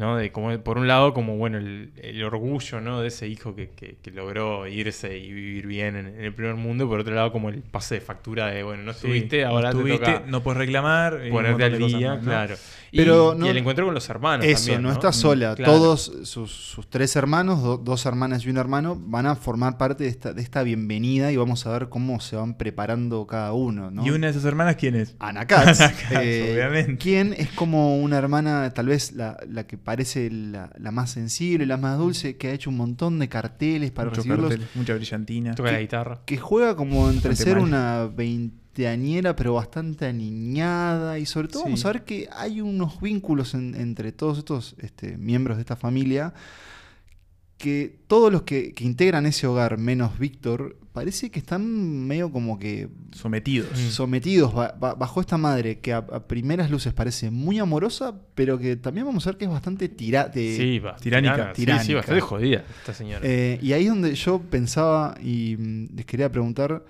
¿no? De como, por un lado, como bueno, el, orgullo, ¿no? De ese hijo que, logró irse y vivir bien en, el primer mundo, por otro lado, como el pase de factura de, bueno, no estuviste, ahora no te no puedes reclamar. Ponerte al día, claro. Pero y, el encuentro con los hermanos. Eso, no, está sola. Todos sus, tres hermanos, dos hermanas y un hermano, van a formar parte de esta, de esta bienvenida y vamos a ver cómo se van preparando cada uno. ¿Y una de esas hermanas quién es? Ana Katz. Eh, obviamente. ¿Quién es como una hermana, tal vez la, que parece la, más sensible, la más dulce, que ha hecho un montón de carteles para recibirlos? mucha brillantina. Toca la guitarra. Que juega como entre ser una 20 añera, pero bastante aniñada. Y sobre todo vamos a ver que hay unos vínculos entre todos estos este, miembros de esta familia. Que todos los que, integran ese hogar, menos Víctor, parece que están medio como que. Sometidos. Mm. Sometidos bajo esta madre que a, primeras luces parece muy amorosa, pero que también vamos a ver que es bastante tira, tiránica. Sí, bastante jodida esta señora. Eh, y ahí es donde yo pensaba y mm, les quería preguntar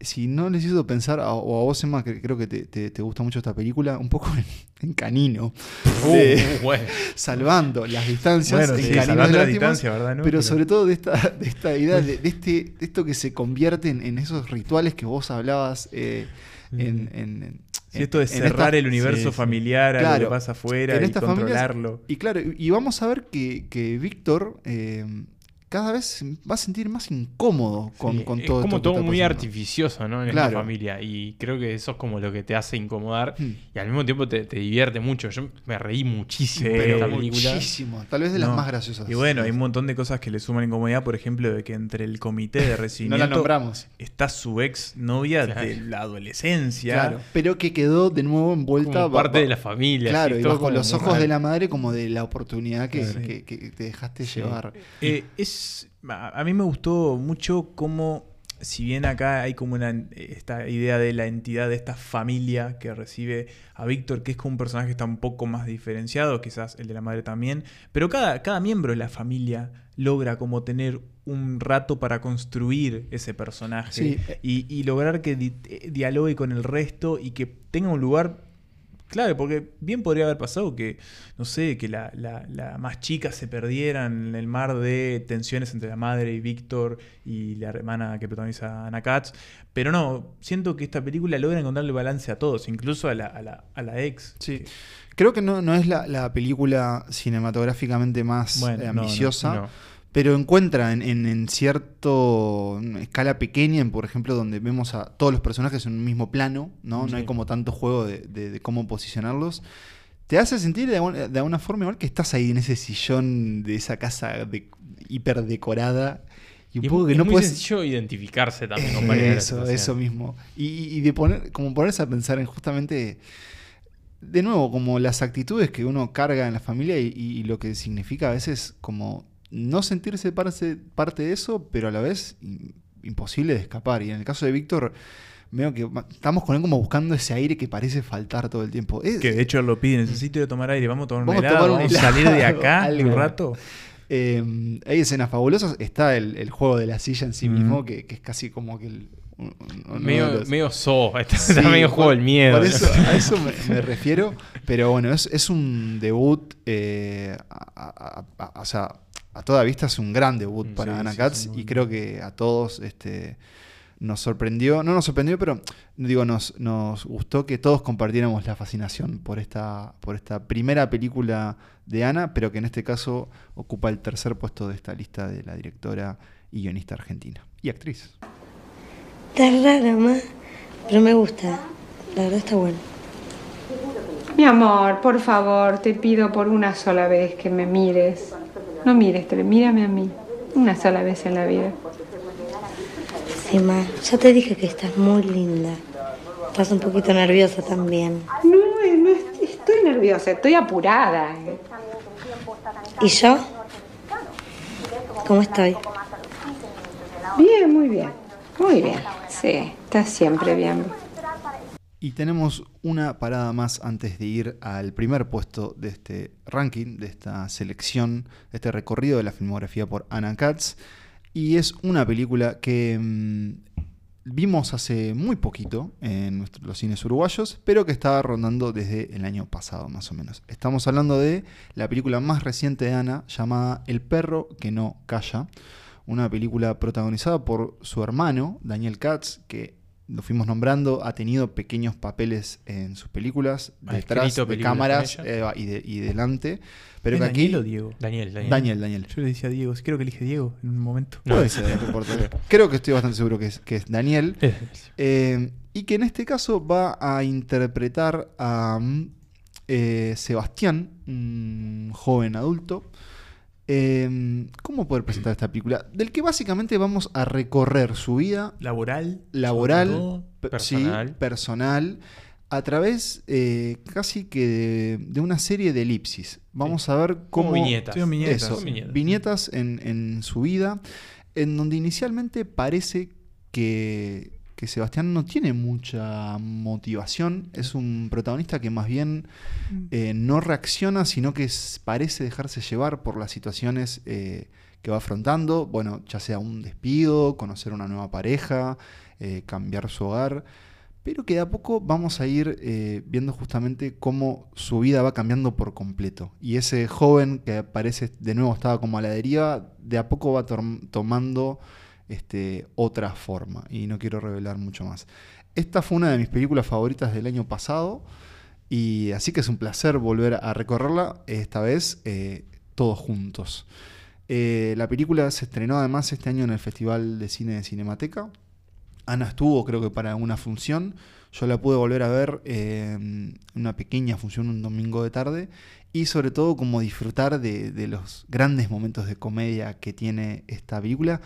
si no les hizo pensar, o a vos, Emma, que creo que te, gusta mucho esta película, un poco en, Canino. Uh, salvando las distancias. en salvando la distancia, ¿verdad? pero, sobre todo de esta, de esta idea, de, este, esto que se convierte en, esos rituales que vos hablabas eh, en, esto de cerrar el universo familiar a lo que pasa afuera y controlarlo. y claro, y vamos a ver que, que Víctor... Eh, cada vez va a sentir más incómodo con, con todo Es como todo muy artificioso, ¿no? En la familia. Y creo que eso es como lo que te hace incomodar. Hmm. Y al mismo tiempo te, divierte mucho. Yo me reí muchísimo de esta película. Muchísimo. Tal vez de las más graciosas. Y bueno, hay un montón de cosas que le suman incomodidad. Por ejemplo, de que entre el comité de recibimiento. no la nombramos. Está su ex novia de la adolescencia. Claro. Pero que quedó de nuevo envuelta. Como parte de la familia. Claro, y bajo los ojos de la madre, como de la oportunidad que, te dejaste llevar. Eh, es a mí me gustó mucho cómo, si bien acá hay como una, esta idea de la entidad de esta familia que recibe a Víctor, que es como un personaje que está un poco más diferenciado, quizás el de la madre también, pero cada, cada miembro de la familia logra como tener un rato para construir ese personaje y, lograr que dialogue con el resto y que tenga un lugar Claro, porque bien podría haber pasado que, no sé, que la, más chica se perdiera en el mar de tensiones entre la madre y Víctor y la hermana que protagoniza Ana Katz. Pero no, siento que esta película logra encontrarle balance a todos, incluso a la, a la, ex. Sí. Creo que no, no es la, película cinematográficamente más eh, ambiciosa pero encuentra en, en, cierto escala pequeña, en, por ejemplo, donde vemos a todos los personajes en un mismo plano, ¿no? No hay como tanto juego de, cómo posicionarlos. Te hace sentir de, alguna forma igual que estás ahí en ese sillón de esa casa de, hiper decorada Y un Y poco que es no muy puedes. sencillo identificarse también con de Eso, eso mismo. Y, y de poner, como ponerse a pensar en justamente, de nuevo, como las actitudes que uno carga en la familia y, y lo que significa a veces como no sentirse parte, parte de eso, pero a la vez im- imposible de escapar. Y en el caso de Víctor, veo que estamos con él como buscando ese aire que parece faltar todo el tiempo. Es- Que de hecho él lo pide, necesito ir a tomar aire, vamos a tomar un Vamos helado, tomar un vamos a salir de acá algo. un rato. Eh, hay escenas fabulosas. Está el, el juego de la silla en sí mismo, que, que es casi como que el. un- un- uno de Medio, los- medio so, está, Sí, está medio juego del miedo. por eso- a eso me, me refiero. Pero bueno, es, es un debut. eh, a, a- a- o sea, a toda vista es un gran debut Mm, para sí, Ana sí, Katz. sí, y creo que a todos este, nos sorprendió. No nos sorprendió, pero digo, nos, nos gustó que todos compartiéramos la fascinación por esta, por esta primera película de Ana, pero que en este caso ocupa el tercer puesto de esta lista de la directora y guionista argentina. Y actriz. Está rara, ma. Pero me gusta. La verdad está bueno. Mi amor, por favor, te pido por una sola vez que me mires. No mires, mírame a mí. Una sola vez en la vida. Sí, ma. Ya te dije que estás muy linda. Estás un poquito nerviosa también. No, eh, no est- estoy nerviosa, estoy apurada. eh. ¿Y yo? ¿Cómo estoy? Bien, muy bien. Muy bien. Sí, estás siempre bien. Y tenemos una parada más antes de ir al primer puesto de este ranking, de esta selección, de este recorrido de la filmografía por Anna Katz. Y es una película que mm, vimos hace muy poquito en los cines uruguayos, pero que estaba rondando desde el año pasado más o menos. Estamos hablando de la película más reciente de Ana, llamada El perro que no calla. Una película protagonizada por su hermano, Daniel Katz, que lo fuimos nombrando, ha tenido pequeños papeles en sus películas, Ha detrás de películas cámaras eh, y, de- y delante. Pero ¿Es que aquí... Daniel o Diego? Daniel, Daniel. Daniel, Daniel. Yo le decía Diego, creo que elige Diego en un momento. No, Puede es- ser, no importa. Creo que estoy bastante seguro que es, que es Daniel. Eh, y que en este caso va a interpretar a mm, eh, Sebastián, un joven adulto. Eh, ¿Cómo poder presentar esta película? Del que básicamente vamos a recorrer su vida Laboral. laboral, todo. Personal. sí, personal, a través eh, casi que de, de una serie de elipsis. Vamos a ver Como cómo... viñetas. Sí, viñetas. Eso, viñetas en, en su vida, en donde inicialmente parece que, que Sebastián no tiene mucha motivación, es un protagonista que más bien eh, no reacciona, sino que parece dejarse llevar por las situaciones eh, que va afrontando, bueno, ya sea un despido, conocer una nueva pareja, eh, cambiar su hogar, pero que de a poco vamos a ir viendo justamente cómo su vida va cambiando por completo. Y ese joven que parece de nuevo estaba como a la deriva, de a poco va tomando este, otra forma. Y no quiero revelar mucho más. Esta fue una de mis películas favoritas del año pasado. Y así que es un placer volver a recorrerla, esta vez eh, todos juntos. Eh, la película se estrenó además este año en el Festival de Cine de Cinemateca. Ana estuvo, creo que para una función. Yo la pude volver a ver eh, en una pequeña función un domingo de tarde. Y sobre todo como disfrutar de, de los grandes momentos de comedia que tiene esta película.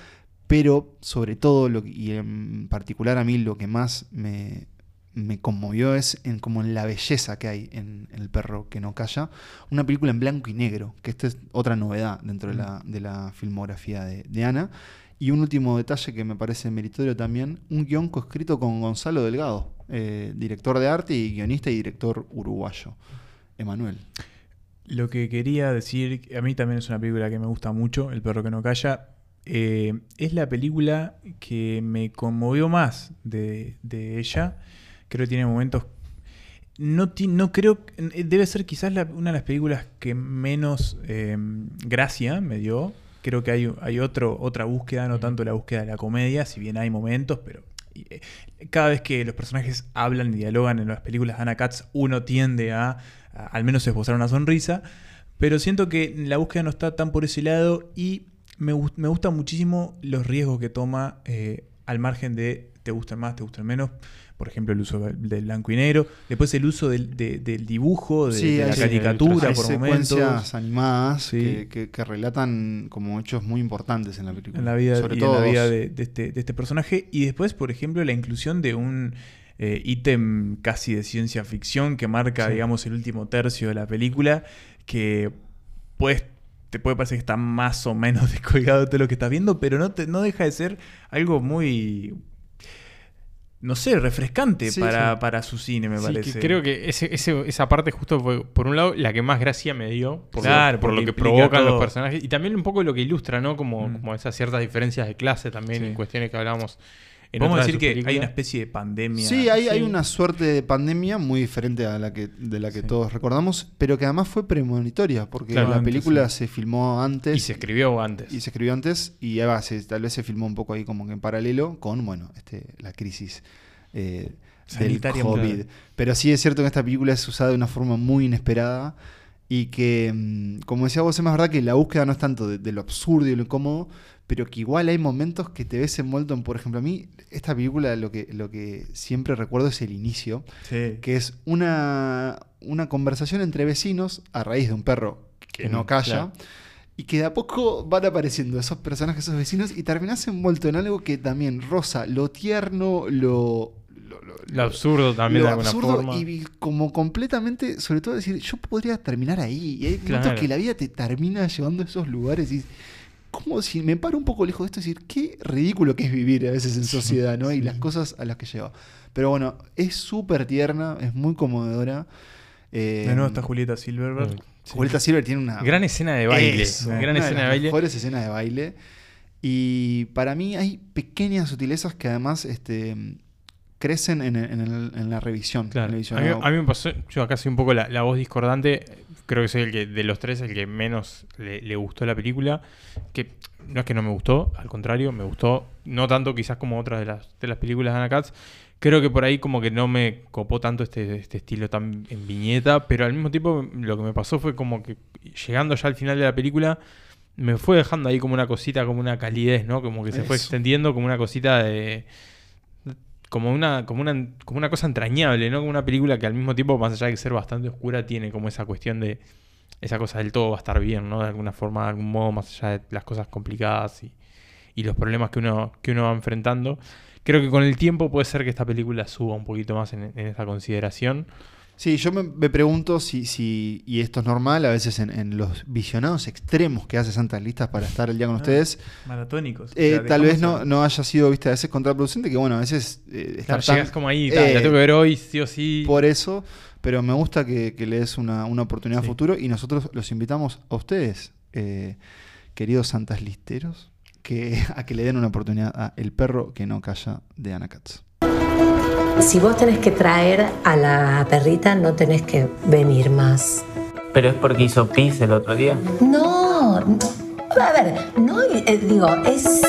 Pero sobre todo, lo, y en particular a mí lo que más me, me conmovió es en como en la belleza que hay en, en El perro que no calla. Una película en blanco y negro, que esta es otra novedad dentro de la, de la filmografía de, de Ana. Y un último detalle que me parece meritorio también, un guion coescrito con Gonzalo Delgado, eh, director de arte y guionista y director uruguayo. Emanuel. Lo que quería decir, a mí también es una película que me gusta mucho, El perro que no calla. Eh, es la película que me conmovió más de, de ella. Creo que tiene momentos... No, ti- no creo... eh, Debe ser quizás la- una de las películas que menos eh, gracia me dio. Creo que hay, hay otro, otra búsqueda, no tanto la búsqueda de la comedia, si bien hay momentos, pero cada vez que los personajes hablan y dialogan en las películas de Anna Katz, uno tiende a, a al menos esbozar una sonrisa. Pero siento que la búsqueda no está tan por ese lado y me, me gustan muchísimo los riesgos que toma eh, al margen de te gustan más, te gustan menos. Por ejemplo, el uso del blanco y negro. Después el uso del, de- del dibujo, de, Sí, de la caricatura hay por secuencias momentos. animadas Sí. que, que- que relatan como hechos muy importantes en la película. en la vida, Sobre y todo en la vida de, de este, de este personaje. Y después, por ejemplo, la inclusión de un eh, ítem casi de ciencia ficción que marca, digamos, el último tercio de la película, que puedes, te puede parecer que está más o menos descolgado de todo lo que estás viendo, pero no, te, no deja de ser algo muy... No sé, refrescante Sí, para, sí. para su cine, me Sí, parece. que creo que ese- ese- esa parte justo fue, por un lado, la que más gracia me dio. Por, Claro, lo, por lo porque que provocan todo. los personajes. Y también un poco lo que ilustra, ¿no? Como, Mm. como esas ciertas diferencias de clase también, y cuestiones que hablábamos en Podemos de decir que hay una especie de pandemia. Sí, hay, hay una suerte de pandemia muy diferente a la que, de la que todos recordamos, pero que además fue premonitoria, porque Claro, la antes, película sí. se filmó antes. Y se escribió antes. Y se escribió antes, y tal vez se filmó un poco ahí como que en paralelo con, bueno, este, la crisis eh, del Sanitaria COVID. Pero sí es cierto que esta película es usada de una forma muy inesperada y que, mm, como decía vos, es más verdad que la búsqueda no es tanto de, de lo absurdo y lo incómodo, pero que igual hay momentos que te ves envuelto en, por ejemplo, a mí, esta película lo que, lo que siempre recuerdo es el inicio, Sí. que es una, una conversación entre vecinos a raíz de un perro que no Mm, calla. claro. Y que de a poco van apareciendo esos personajes, esos vecinos, y terminás envuelto en algo que también roza lo tierno, lo. Lo absurdo también lo de alguna absurdo forma. Y como completamente, sobre todo decir, yo podría terminar ahí. Y hay momentos Claro. que la vida te termina llevando a esos lugares y. Como si me paro un poco lejos de esto, decir, qué ridículo que es vivir a veces en sociedad, ¿no? Y las cosas a las que lleva. Pero bueno, es súper tierna, es muy conmovedora. Eh, De nuevo está Julieta Silverberg. Sí. Julieta Silver tiene una Gran escena de baile. Eso, gran una de escena de las baile. mejores escenas de baile. Y para mí hay pequeñas sutilezas que además este, crecen en, en el- en la revisión. en el A mí, a mí me pasó, yo acá soy un poco la, la voz discordante, creo que soy el que de los tres el que menos le, le gustó la película, que no es que no me gustó, al contrario, me gustó, no tanto quizás como otras de las, de las películas de Anna Katz, creo que por ahí como que no me copó tanto este, este estilo tan en viñeta, pero al mismo tiempo lo que me pasó fue como que llegando ya al final de la película, me fue dejando ahí como una cosita, como una calidez, ¿no? Como que se fue extendiendo como una cosita de como una, como una, como una cosa entrañable, ¿no? Como una película que al mismo tiempo, más allá de ser bastante oscura, tiene como esa cuestión de esa cosa del todo va a estar bien, ¿no? De alguna forma, de algún modo, más allá de las cosas complicadas y, y los problemas que uno, que uno va enfrentando. Creo que con el tiempo puede ser que esta película suba un poquito más en, en esa consideración. Sí, yo me, me pregunto si, si, y esto es normal, a veces en, en los visionados extremos que hace Santas Listas para estar al día con Ah, ustedes, Maratónicos. O eh, sea, tal vez no, a- no haya sido, viste, a veces contraproducente, que bueno, a veces eh, estar Claro, tan- llegas como ahí, tal, eh, la tengo que ver hoy, sí o sí. Por eso, pero me gusta que, que le des una, una oportunidad a Sí. futuro y nosotros los invitamos a ustedes, eh, queridos Santas Listeros, que, a que le den una oportunidad a El perro que no calla de Ana Katz. Si vos tenés que traer a la perrita, no tenés que venir más. Pero es porque hizo pis el otro día. No, no. A ver, no, eh, digo, es...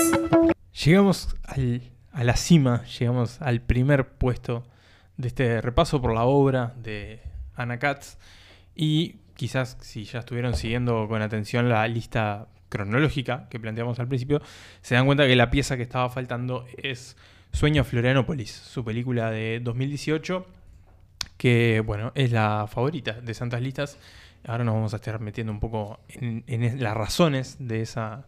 Llegamos al- a la cima, llegamos al primer puesto de este repaso por la obra de Anna Katz. Y quizás si ya estuvieron siguiendo con atención la lista cronológica que planteamos al principio, se dan cuenta que la pieza que estaba faltando es Sueño Florianópolis, su película de 2018, que bueno, es la favorita de Santas Listas. Ahora nos vamos a estar metiendo un poco en, en las razones de esa,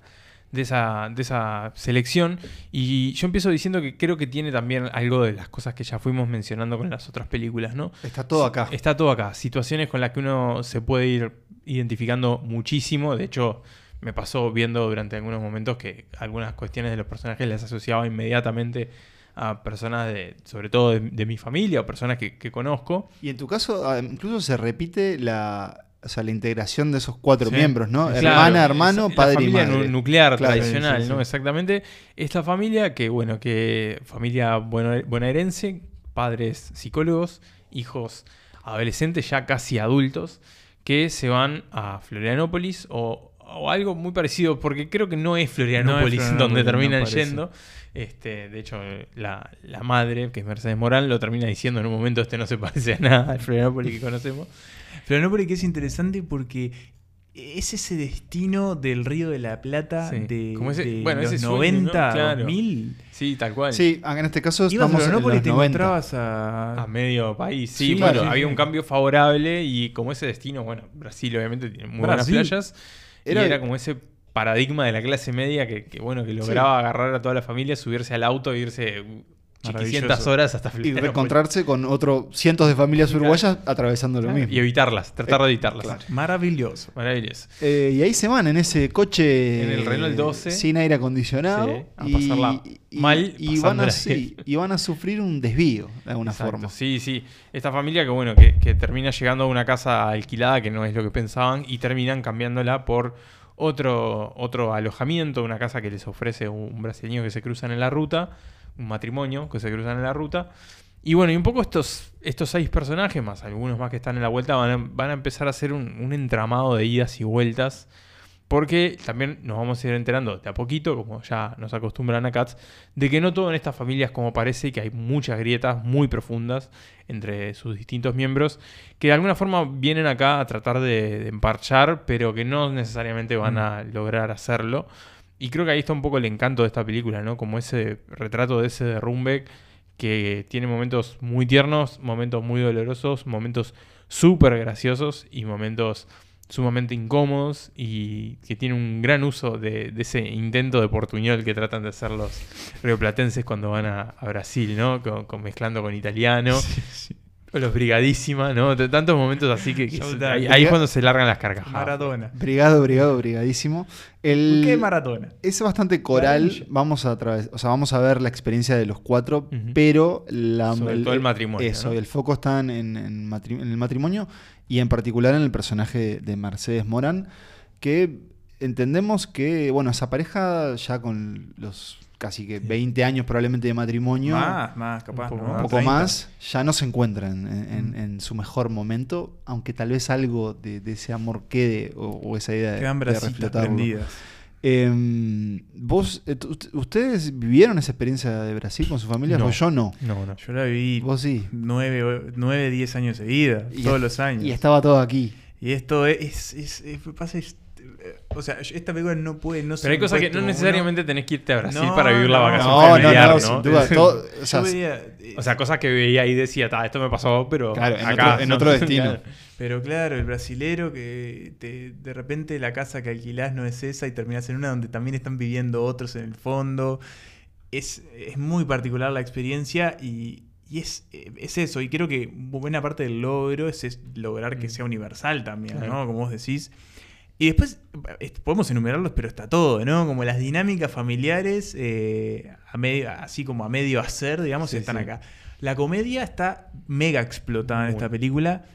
de esa, de esa selección. Y yo empiezo diciendo que creo que tiene también algo de las cosas que ya fuimos mencionando con las otras películas, ¿no? Está todo acá. Está todo acá. Situaciones con las que uno se puede ir identificando muchísimo. De hecho, me pasó viendo durante algunos momentos que algunas cuestiones de los personajes las asociaba inmediatamente a personas de, sobre todo de, de mi familia o personas que, que conozco. Y en tu caso, ah, incluso se repite la, o sea, la integración de esos cuatro Sí. miembros, ¿no? Claro, Hermana, hermano, es padre la y familia madre. nu- nuclear Claro, tradicional, sí, sí, ¿no? Exactamente. Esta familia que, bueno, que familia bueno- bonaerense, padres psicólogos, hijos adolescentes ya casi adultos, que se van a Florianópolis o, o algo muy parecido, porque creo que no es Florianópolis, Florianópolis, donde terminan yendo. Este, de hecho, la, la madre, que es Mercedes Morán, lo termina diciendo en un momento, este no se parece a nada al Florianópolis que conocemos. Florianópolis que es interesante porque es ese destino del Río de la Plata Sí, de, como ese- de bueno, los ese sueño, 90, ¿no? Claro. 2000. Sí, tal cual. Sí, en este caso Ibas a estamos en Florianópolis los y te 90. encontrabas a... A medio país, sí, Sí, bueno, claro, sí, había sí. un cambio favorable y como ese destino, bueno, Brasil obviamente tiene muy Brasil. buenas playas Era- y era como ese paradigma de la clase media que, que, bueno, que lograba agarrar a toda la familia, subirse al auto e irse chiquicientas Maravilloso. horas hasta Y reencontrarse con otros cientos de familias uruguayas atravesando lo Claro, mismo. Y evitarlas, tratar de evitarlas. claro. Maravilloso. Maravilloso. Eh, y ahí se van en ese coche En el Renault 12. sin aire acondicionado Sí, a y, pasarla y- mal, y van, a, sí, y van a sufrir un desvío de alguna Exacto, forma. Sí, sí. Esta familia que, bueno, que, que termina llegando a una casa alquilada que no es lo que pensaban y terminan cambiándola por otro, otro alojamiento, una casa que les ofrece un, brasileño que se cruzan en la ruta, un matrimonio que se cruzan en la ruta. Y bueno, y un poco estos, estos seis personajes, más algunos más que están en la vuelta, van a, van a empezar a hacer un, un entramado de idas y vueltas. Porque también nos vamos a ir enterando de a poquito, como ya nos acostumbran a Cats, de que no todo en estas familias como parece, que hay muchas grietas muy profundas entre sus distintos miembros, que de alguna forma vienen acá a tratar de, de emparchar, pero que no necesariamente van a lograr hacerlo. Y creo que ahí está un poco el encanto de esta película, ¿no? Como ese retrato de ese derrumbe que tiene momentos muy tiernos, momentos muy dolorosos, momentos súper graciosos y momentos sumamente incómodos y que tiene un gran uso de, ese intento de portuñol que tratan de hacer los rioplatenses cuando van a, Brasil, ¿no? Con, mezclando con italiano. O los brigadísima, ¿no? Tantos momentos así que, que Showtime. se- ahí, ahí es cuando se largan las carcajadas. Maradona. Brigado, brigado, brigadísimo. El, ¿Qué Maradona? Es bastante coral. Maravilla. Vamos a través, o sea, vamos a ver la experiencia de los cuatro, pero la, Sobre todo el matrimonio, Eso, ¿no? el foco está en, en- en matri- en el matrimonio y en particular en el personaje de Mercedes Morán, que entendemos que, bueno, esa pareja ya con los casi que 20 años probablemente de matrimonio. Más, más, capaz, Un poco ¿no? un poco 30. más, ya no se encuentran en, en- en su mejor momento, aunque tal vez algo de, de ese amor quede o, o esa idea de, Quedan de brasitas reflotarlo. prendidas. Em, ¿Vos, eh, tu- ustedes vivieron esa experiencia de Brasil con su familia? No. Pues yo no. No, no. Yo la viví Vos sí. 9, 9 10 años seguidas, Y todos es- los años. Y estaba todo aquí. Y esto es, es, es- pasa es- o sea, esta película no puede no ser Pero hay cosas que no necesariamente tenés que irte a Brasil No, para vivir la vacación No, no, familiar, no, ¿no? sin duda. todo- o sea, veía, eh, O sea, cosas que veía y decía, "Ta, esto me pasó, pero Claro, en acá otro- en no". otro destino. Claro. Pero claro, el brasilero que te- de repente la casa que alquilás no es esa y terminás en una donde también están viviendo otros en el fondo. Es, es muy particular la experiencia y, y es, es eso. Y creo que buena parte del logro es, es lograr que sea universal también, Claro. ¿no? Como vos decís. Y después eh, podemos enumerarlos, pero está todo, ¿no? Como las dinámicas familiares, eh, a medio, así como a medio hacer, digamos, Sí, están sí. acá. La comedia está mega explotada en esta película,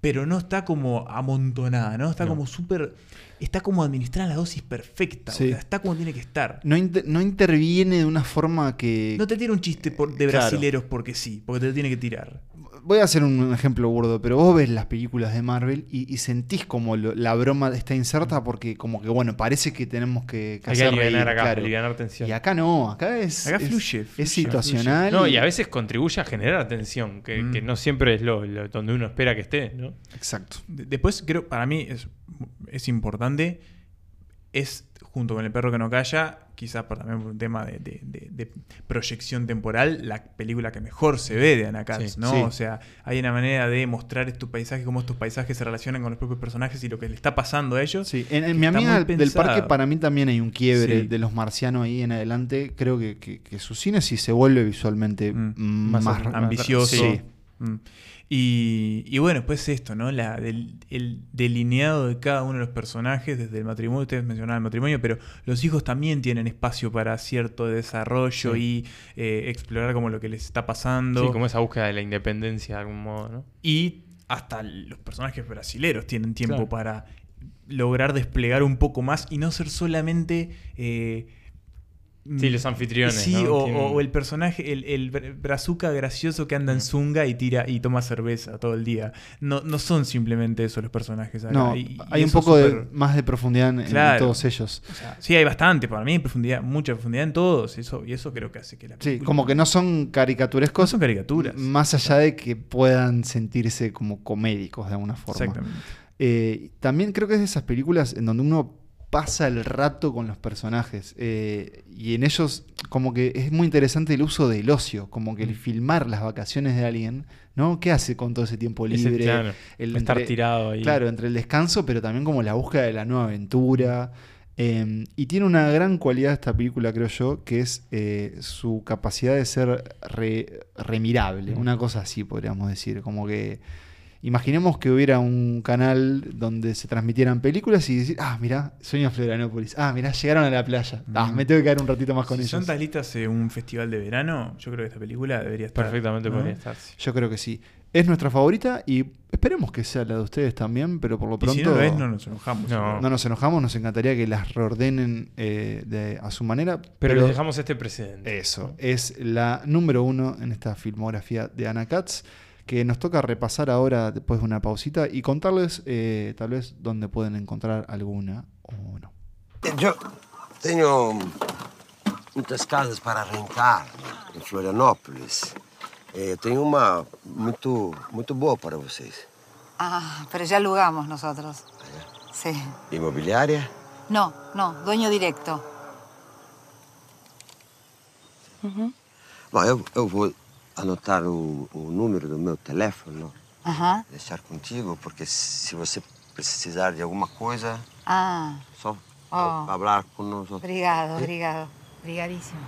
pero no está como amontonada, ¿no? Está No. como súper. Está como administrada la dosis perfecta, Sí. o sea, está como tiene que estar. No, inter- no interviene de una forma que... No te tira un chiste por- de Claro. brasileros porque sí, porque te lo tiene que tirar. Voy a hacer un ejemplo burdo, pero vos ves las películas de Marvel y, y sentís como lo- la broma está inserta porque como que, bueno, parece que tenemos que, que Hay que hacer reír, acá, claro. tensión. Y acá no, acá es, Acá es- fluye, es fluye, situacional. No, y a veces contribuye a generar tensión, que, Mm. que no siempre es lo, lo- donde uno espera que esté, ¿no? Exacto. De- Después, creo, para mí es, es importante, es junto con El perro que no calla, quizás por también por un tema de, de- de- de proyección temporal, la película que mejor se ve de Sí, ¿no? sí. O sea, hay una manera de mostrar estos paisajes, cómo estos paisajes se relacionan con los propios personajes y lo que le está pasando a ellos. Sí, en, mi amiga del, parque para mí también hay un quiebre Sí. de los marcianos ahí en adelante. Creo que, que- que su cine sí se vuelve visualmente Mm. Más más, am- ambicioso. Sí. Mm. Y, y bueno, después esto, ¿no? La, del- el delineado de cada uno de los personajes, desde el matrimonio, ustedes mencionaban el matrimonio, pero los hijos también tienen espacio para cierto desarrollo y eh, explorar como lo que les está pasando. Sí, como esa búsqueda de la independencia de algún modo, ¿no? Y hasta los personajes brasileros tienen tiempo Claro. para lograr desplegar un poco más y no ser solamente... eh, Sí, los anfitriones, Sí, ¿no? o, Tienen- o el personaje, el, el bra- brazuca gracioso que anda en zunga y tira y toma cerveza todo el día. No, no son simplemente eso los personajes acá. No, Y- y hay un poco de, más de profundidad en, todos ellos. o sea, sí, hay bastante, para mí hay profundidad, mucha profundidad en todos, eso, y eso creo que hace que la Sí, película- como que no son no caricaturescos, son caricaturas. más allá de que puedan sentirse como comédicos de alguna forma. Exactamente. Eh, también creo que es de esas películas en donde uno pasa el rato con los personajes. eh, y en ellos, como que es muy interesante el uso del ocio, como que el filmar las vacaciones de alguien, ¿no? ¿Qué hace con todo ese tiempo Ese, libre? claro, estar tirado ahí. Claro, entre el descanso, pero también como la búsqueda de la nueva aventura. Eh, y tiene una gran cualidad esta película, creo yo, que es eh, su capacidad de ser re- remirable. Una cosa así, podríamos decir. Como que imaginemos que hubiera un canal donde se transmitieran películas y decir, ah, mirá, Sueño de Florianópolis. Ah, mirá, llegaron a la playa. Ah, me tengo que quedar un ratito más con si ellos. son talistas en un festival de verano, yo creo que esta película debería estar. Perfectamente ¿no? podría estar. sí. Yo creo que sí. Es nuestra favorita y esperemos que sea la de ustedes también, pero por lo Y pronto... si no lo es, no nos enojamos. No. No nos enojamos, nos encantaría que las reordenen eh, de- a su manera. Pero, les dejamos este precedente. Eso, es la número uno en esta filmografía de Anna Katz, que nos toca repasar ahora después de una pausita y contarles eh, tal vez dónde pueden encontrar alguna o no. Io tenho muitas casas para rentar em Florianópolis. Eh, tenho uma muito, muito boa para vocês. Ah, pero ya alugamos nosotros. Sí. Imobiliária? No, no, dueño directo. Bom, eu, eu vou anotar o, o número do meu telefone, Ajá. deixar contigo, porque se você precisar de alguma coisa, Ah, só Oh. falar com nós. obrigado, obrigado. Obrigadísimo.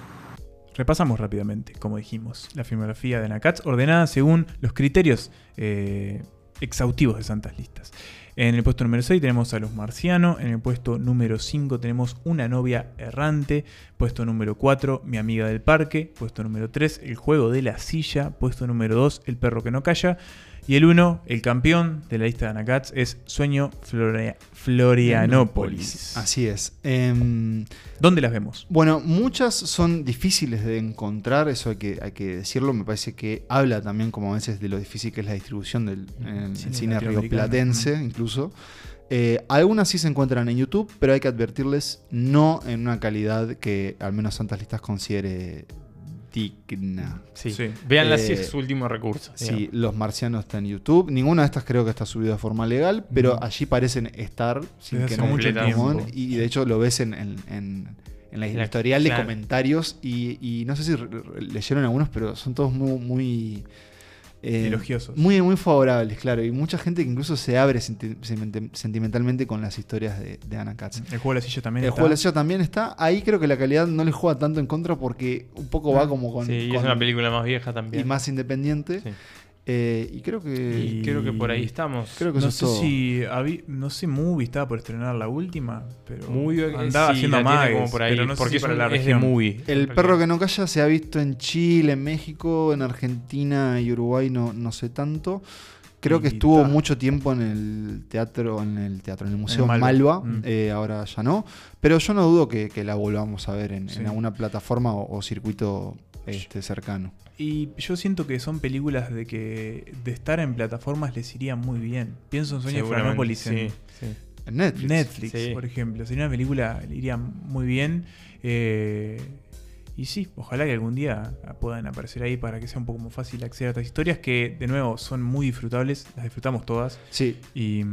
Repasamos rápidamente, como dijimos, la filmografía de Nakatz ordenada según los criterios eh, exhaustivos de Santas Listas. En el puesto número 6 tenemos a Los Marcianos, en el puesto número 5 tenemos Una novia errante, puesto número 4 Mi amiga del parque, puesto número 3 El juego de la silla, puesto número 2 El perro que no calla, y el 1, el campeón de la lista de Nakatz, es Sueño Floria- Florianópolis. Así es. Em, ¿Dónde las vemos? Bueno, muchas son difíciles de encontrar, eso hay que, hay que decirlo. Me parece que habla también, como a veces, de lo difícil que es la distribución del en Cine cine, rioplatense, incluso. Eh, algunas sí se encuentran en YouTube, pero hay que advertirles, no en una calidad que al menos Santas Listas considere digna. Sí. Véanla si Eh, es su último recurso. Sí, digamos. Los Marcianos está en YouTube. Ninguna de estas creo que está subida de forma legal, pero No. allí parecen estar sin Desde que no mucho tiempo. Y de hecho lo ves en, en- en- en la La- historial de comentarios. Y, y no sé si re- re- leyeron algunos, pero son todos muy. muy eh, Elogiosos. Muy, muy favorables, claro. Y mucha gente que incluso se abre senti- senti- sentimentalmente con las historias de, de Anna Katz. El juego de la silla también El está. juego de la silla también está. Ahí creo que la calidad no le juega tanto en contra porque un poco va como con. Sí, y es una película más vieja y también. más independiente. Sí. Eh, y creo que. Y creo que por ahí estamos. Creo que no sé todo. si habí- no sé Movie estaba por estrenar la última, pero Movie, eh, andaba sí, haciendo como por ahí, pero no sé porque si es para un- la es de región. Movie. El perro que no calla se ha visto en Chile, en México, en Argentina y Uruguay, no, no sé tanto. Creo que estuvo ta. mucho tiempo en el teatro, en el teatro, en el Museo Malva. Malva, Mm. eh, ahora ya no. Pero yo no dudo que, que la volvamos a ver en, Sí. en alguna plataforma o, o circuito este, cercano. Y yo siento que son películas de que de estar en plataformas les iría muy bien. Pienso en Sueño de en sí, sí. En Netflix. Netflix, Sí. por ejemplo. Sería una película, le iría muy bien. Eh, y sí, ojalá que algún día puedan aparecer ahí para que sea un poco más fácil acceder a estas historias que, de nuevo, son muy disfrutables. Las disfrutamos todas. Sí. Y, y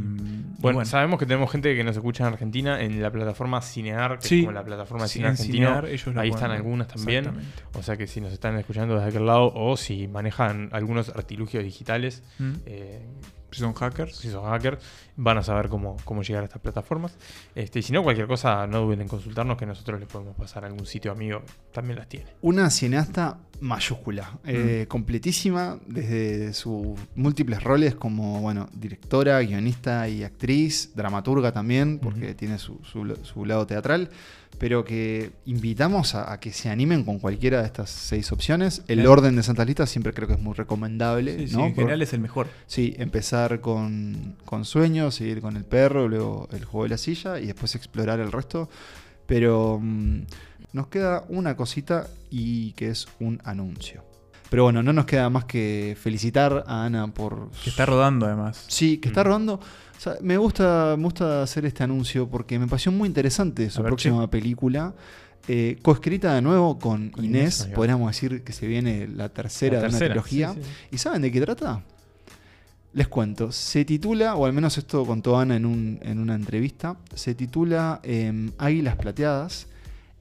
Bueno, sabemos que tenemos gente que nos escucha en Argentina en la plataforma Cinear, que Sí. es como la plataforma de Sí, cine en argentino. Cinear ellos Ahí están ver. algunas también. O sea que si nos están escuchando desde aquel lado o si manejan algunos artilugios digitales, Mm. eh, Si son hackers. si son hackers, van a saber cómo, cómo llegar a estas plataformas. Este, y si no, cualquier cosa, no duden en consultarnos que nosotros les podemos pasar a algún sitio amigo. También las tiene. Una cineasta mayúscula, eh, completísima desde sus múltiples roles como bueno, directora, guionista y actriz, dramaturga también, porque tiene su, su- su lado teatral, pero que invitamos a, a que se animen con cualquiera de estas seis opciones. El orden de Santas Listas siempre creo que es muy recomendable. Sí, en general es el mejor. Sí, empezar con, con sueños, seguir con el perro, luego el juego de la silla y después explorar el resto. Pero mm, nos queda una cosita y que es un anuncio. Pero bueno, no nos queda más que felicitar a Ana por... Que está rodando además. Sí, que está rodando. Sea, me, gusta, me gusta hacer este anuncio porque me pareció muy interesante su ver, próxima película. Eh, coescrita de nuevo con, Con Inés, Inés, podríamos decir que se viene la tercera, La de una trilogía. sí, sí. ¿Y saben de qué trata? Les cuento, se titula, o al menos esto contó Ana en, un- en una entrevista, se titula em, Águilas Plateadas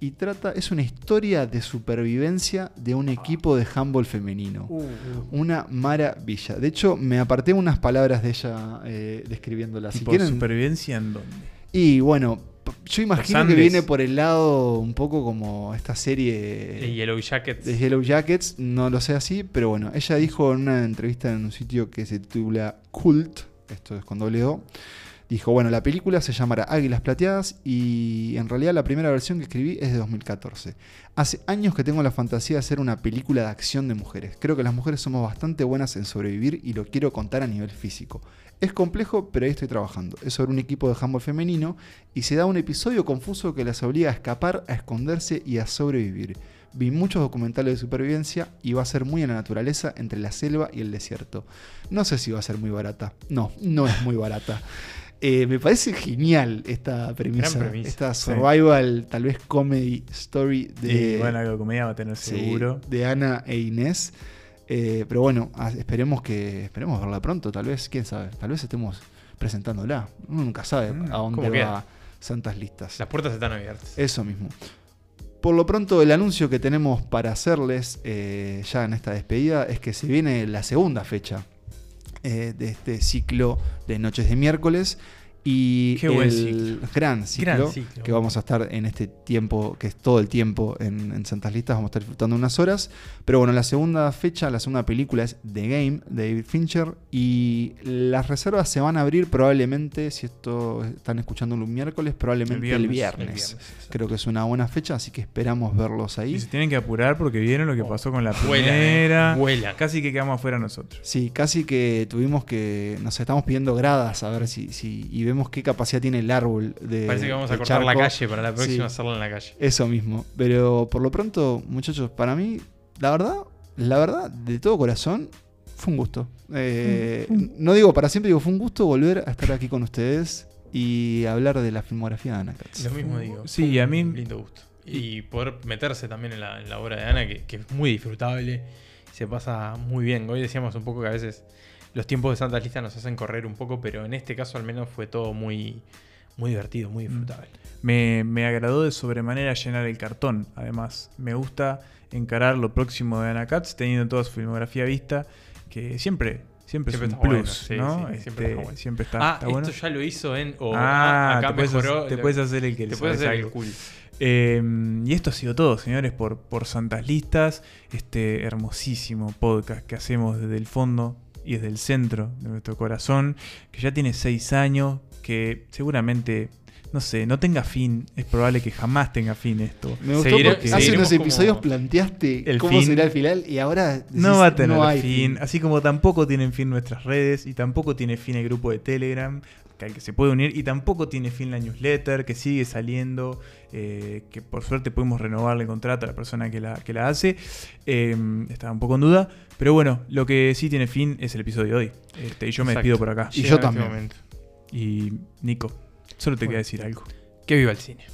y trata, es una historia de supervivencia de un equipo de handball femenino. Uh, Una maravilla. De hecho, me aparté unas palabras de ella eh, describiéndola. Si Tipo, quieren, supervivencia en dónde. y bueno, yo imagino que viene por el lado un poco como esta serie De Yellow Jackets. de Yellow Jackets, no lo sé así, pero bueno, ella dijo en una entrevista en un sitio que se titula Cult, esto es con doble O, dijo, bueno, la película se llamará Águilas Plateadas y en realidad la primera versión que escribí es de 2014. Hace años que tengo la fantasía de hacer una película de acción de mujeres. Creo que las mujeres somos bastante buenas en sobrevivir y lo quiero contar a nivel físico. Es complejo, pero ahí estoy trabajando. Es sobre un equipo de handball femenino y se da un episodio confuso que las obliga a escapar, a esconderse y a sobrevivir. Vi muchos documentales de supervivencia y va a ser muy en la naturaleza entre la selva y el desierto. No sé si va a ser muy barata. No, no es muy barata. Eh, me parece genial esta premisa. Esta sí. survival, tal vez comedy story de, y bueno, algo de comedia va a tener Sí, seguro. de Ana e Inés. Eh, pero bueno, esperemos que esperemos verla pronto, tal vez, quién sabe, tal vez estemos presentándola. Uno nunca sabe Mm, a dónde ¿cómo va queda? Santas Listas. Las puertas están abiertas. Eso mismo. Por lo pronto, el anuncio que tenemos para hacerles eh, ya en esta despedida es que se viene la segunda fecha eh, de este ciclo de Noches de Miércoles. Y Qué buen el ciclo. gran ciclo, Gran ciclo. que vamos a estar en este tiempo, que es todo el tiempo en, en Santas Listas, vamos a estar disfrutando unas horas. Pero bueno, la segunda fecha, la segunda película es The Game, de David Fincher, y las reservas se van a abrir probablemente, si esto están escuchando un miércoles, probablemente el El viernes. viernes, el viernes, Creo que es una buena fecha, así que esperamos verlos ahí. Y se tienen que apurar porque vieron lo que pasó con la primera. eh, vuelan. Casi que quedamos afuera nosotros. Sí, casi que tuvimos que. Nos estamos pidiendo gradas a ver si. si y vemos qué capacidad tiene el árbol de. Parece que vamos a cortar la calle para la próxima Sí, hacerla en la calle. Eso mismo. Pero por lo pronto, muchachos, para mí, la verdad, la verdad, de todo corazón, fue un gusto. Eh, no digo para siempre, digo, fue un gusto volver a estar aquí con ustedes y hablar de la filmografía de Ana Katz. Lo mismo digo. Sí, a un mí- Lindo gusto. Y poder meterse también en la, en la obra de Ana, que, que es muy disfrutable. Se pasa muy bien. Hoy decíamos un poco que a veces los tiempos de Santa Lista nos hacen correr un poco, pero en este caso al menos fue todo muy, muy divertido, muy disfrutable. Me, me agradó de sobremanera llenar el cartón. Además, me gusta encarar lo próximo de Ana Katz teniendo toda su filmografía vista, que siempre, siempre, Siempre es un bueno, plus, sí, ¿no? Este, siempre está bueno. siempre está, ah, está esto bueno. ya lo hizo en. O Ah, ah, acá te puedes mejoró. hacer- te lo- puedes hacer el que Te le puedes el algo. cool. Eh, y esto ha sido todo, señores, por, por Santas Listas, este hermosísimo podcast que hacemos desde el fondo y desde el centro de nuestro corazón, que ya tiene seis años, que seguramente, no sé, no tenga fin, es probable que jamás tenga fin esto. Me gustó Seguiré- porque hace unos epiodios planteaste el cómo fin. será el final y ahora decís, No va a tener no hay fin, así como tampoco tienen fin nuestras redes y tampoco tiene fin el grupo de Telegram que al que se puede unir y tampoco tiene fin la newsletter que sigue saliendo, eh, que por suerte pudimos renovarle el contrato a la persona que la, que la hace. Eh, estaba un poco en duda, pero bueno, lo que sí tiene fin es el episodio de hoy. Este, y yo me Exacto. despido por acá. Y Llega yo este también. Y Nico, solo te Bueno. quería decir algo. Que viva el cine.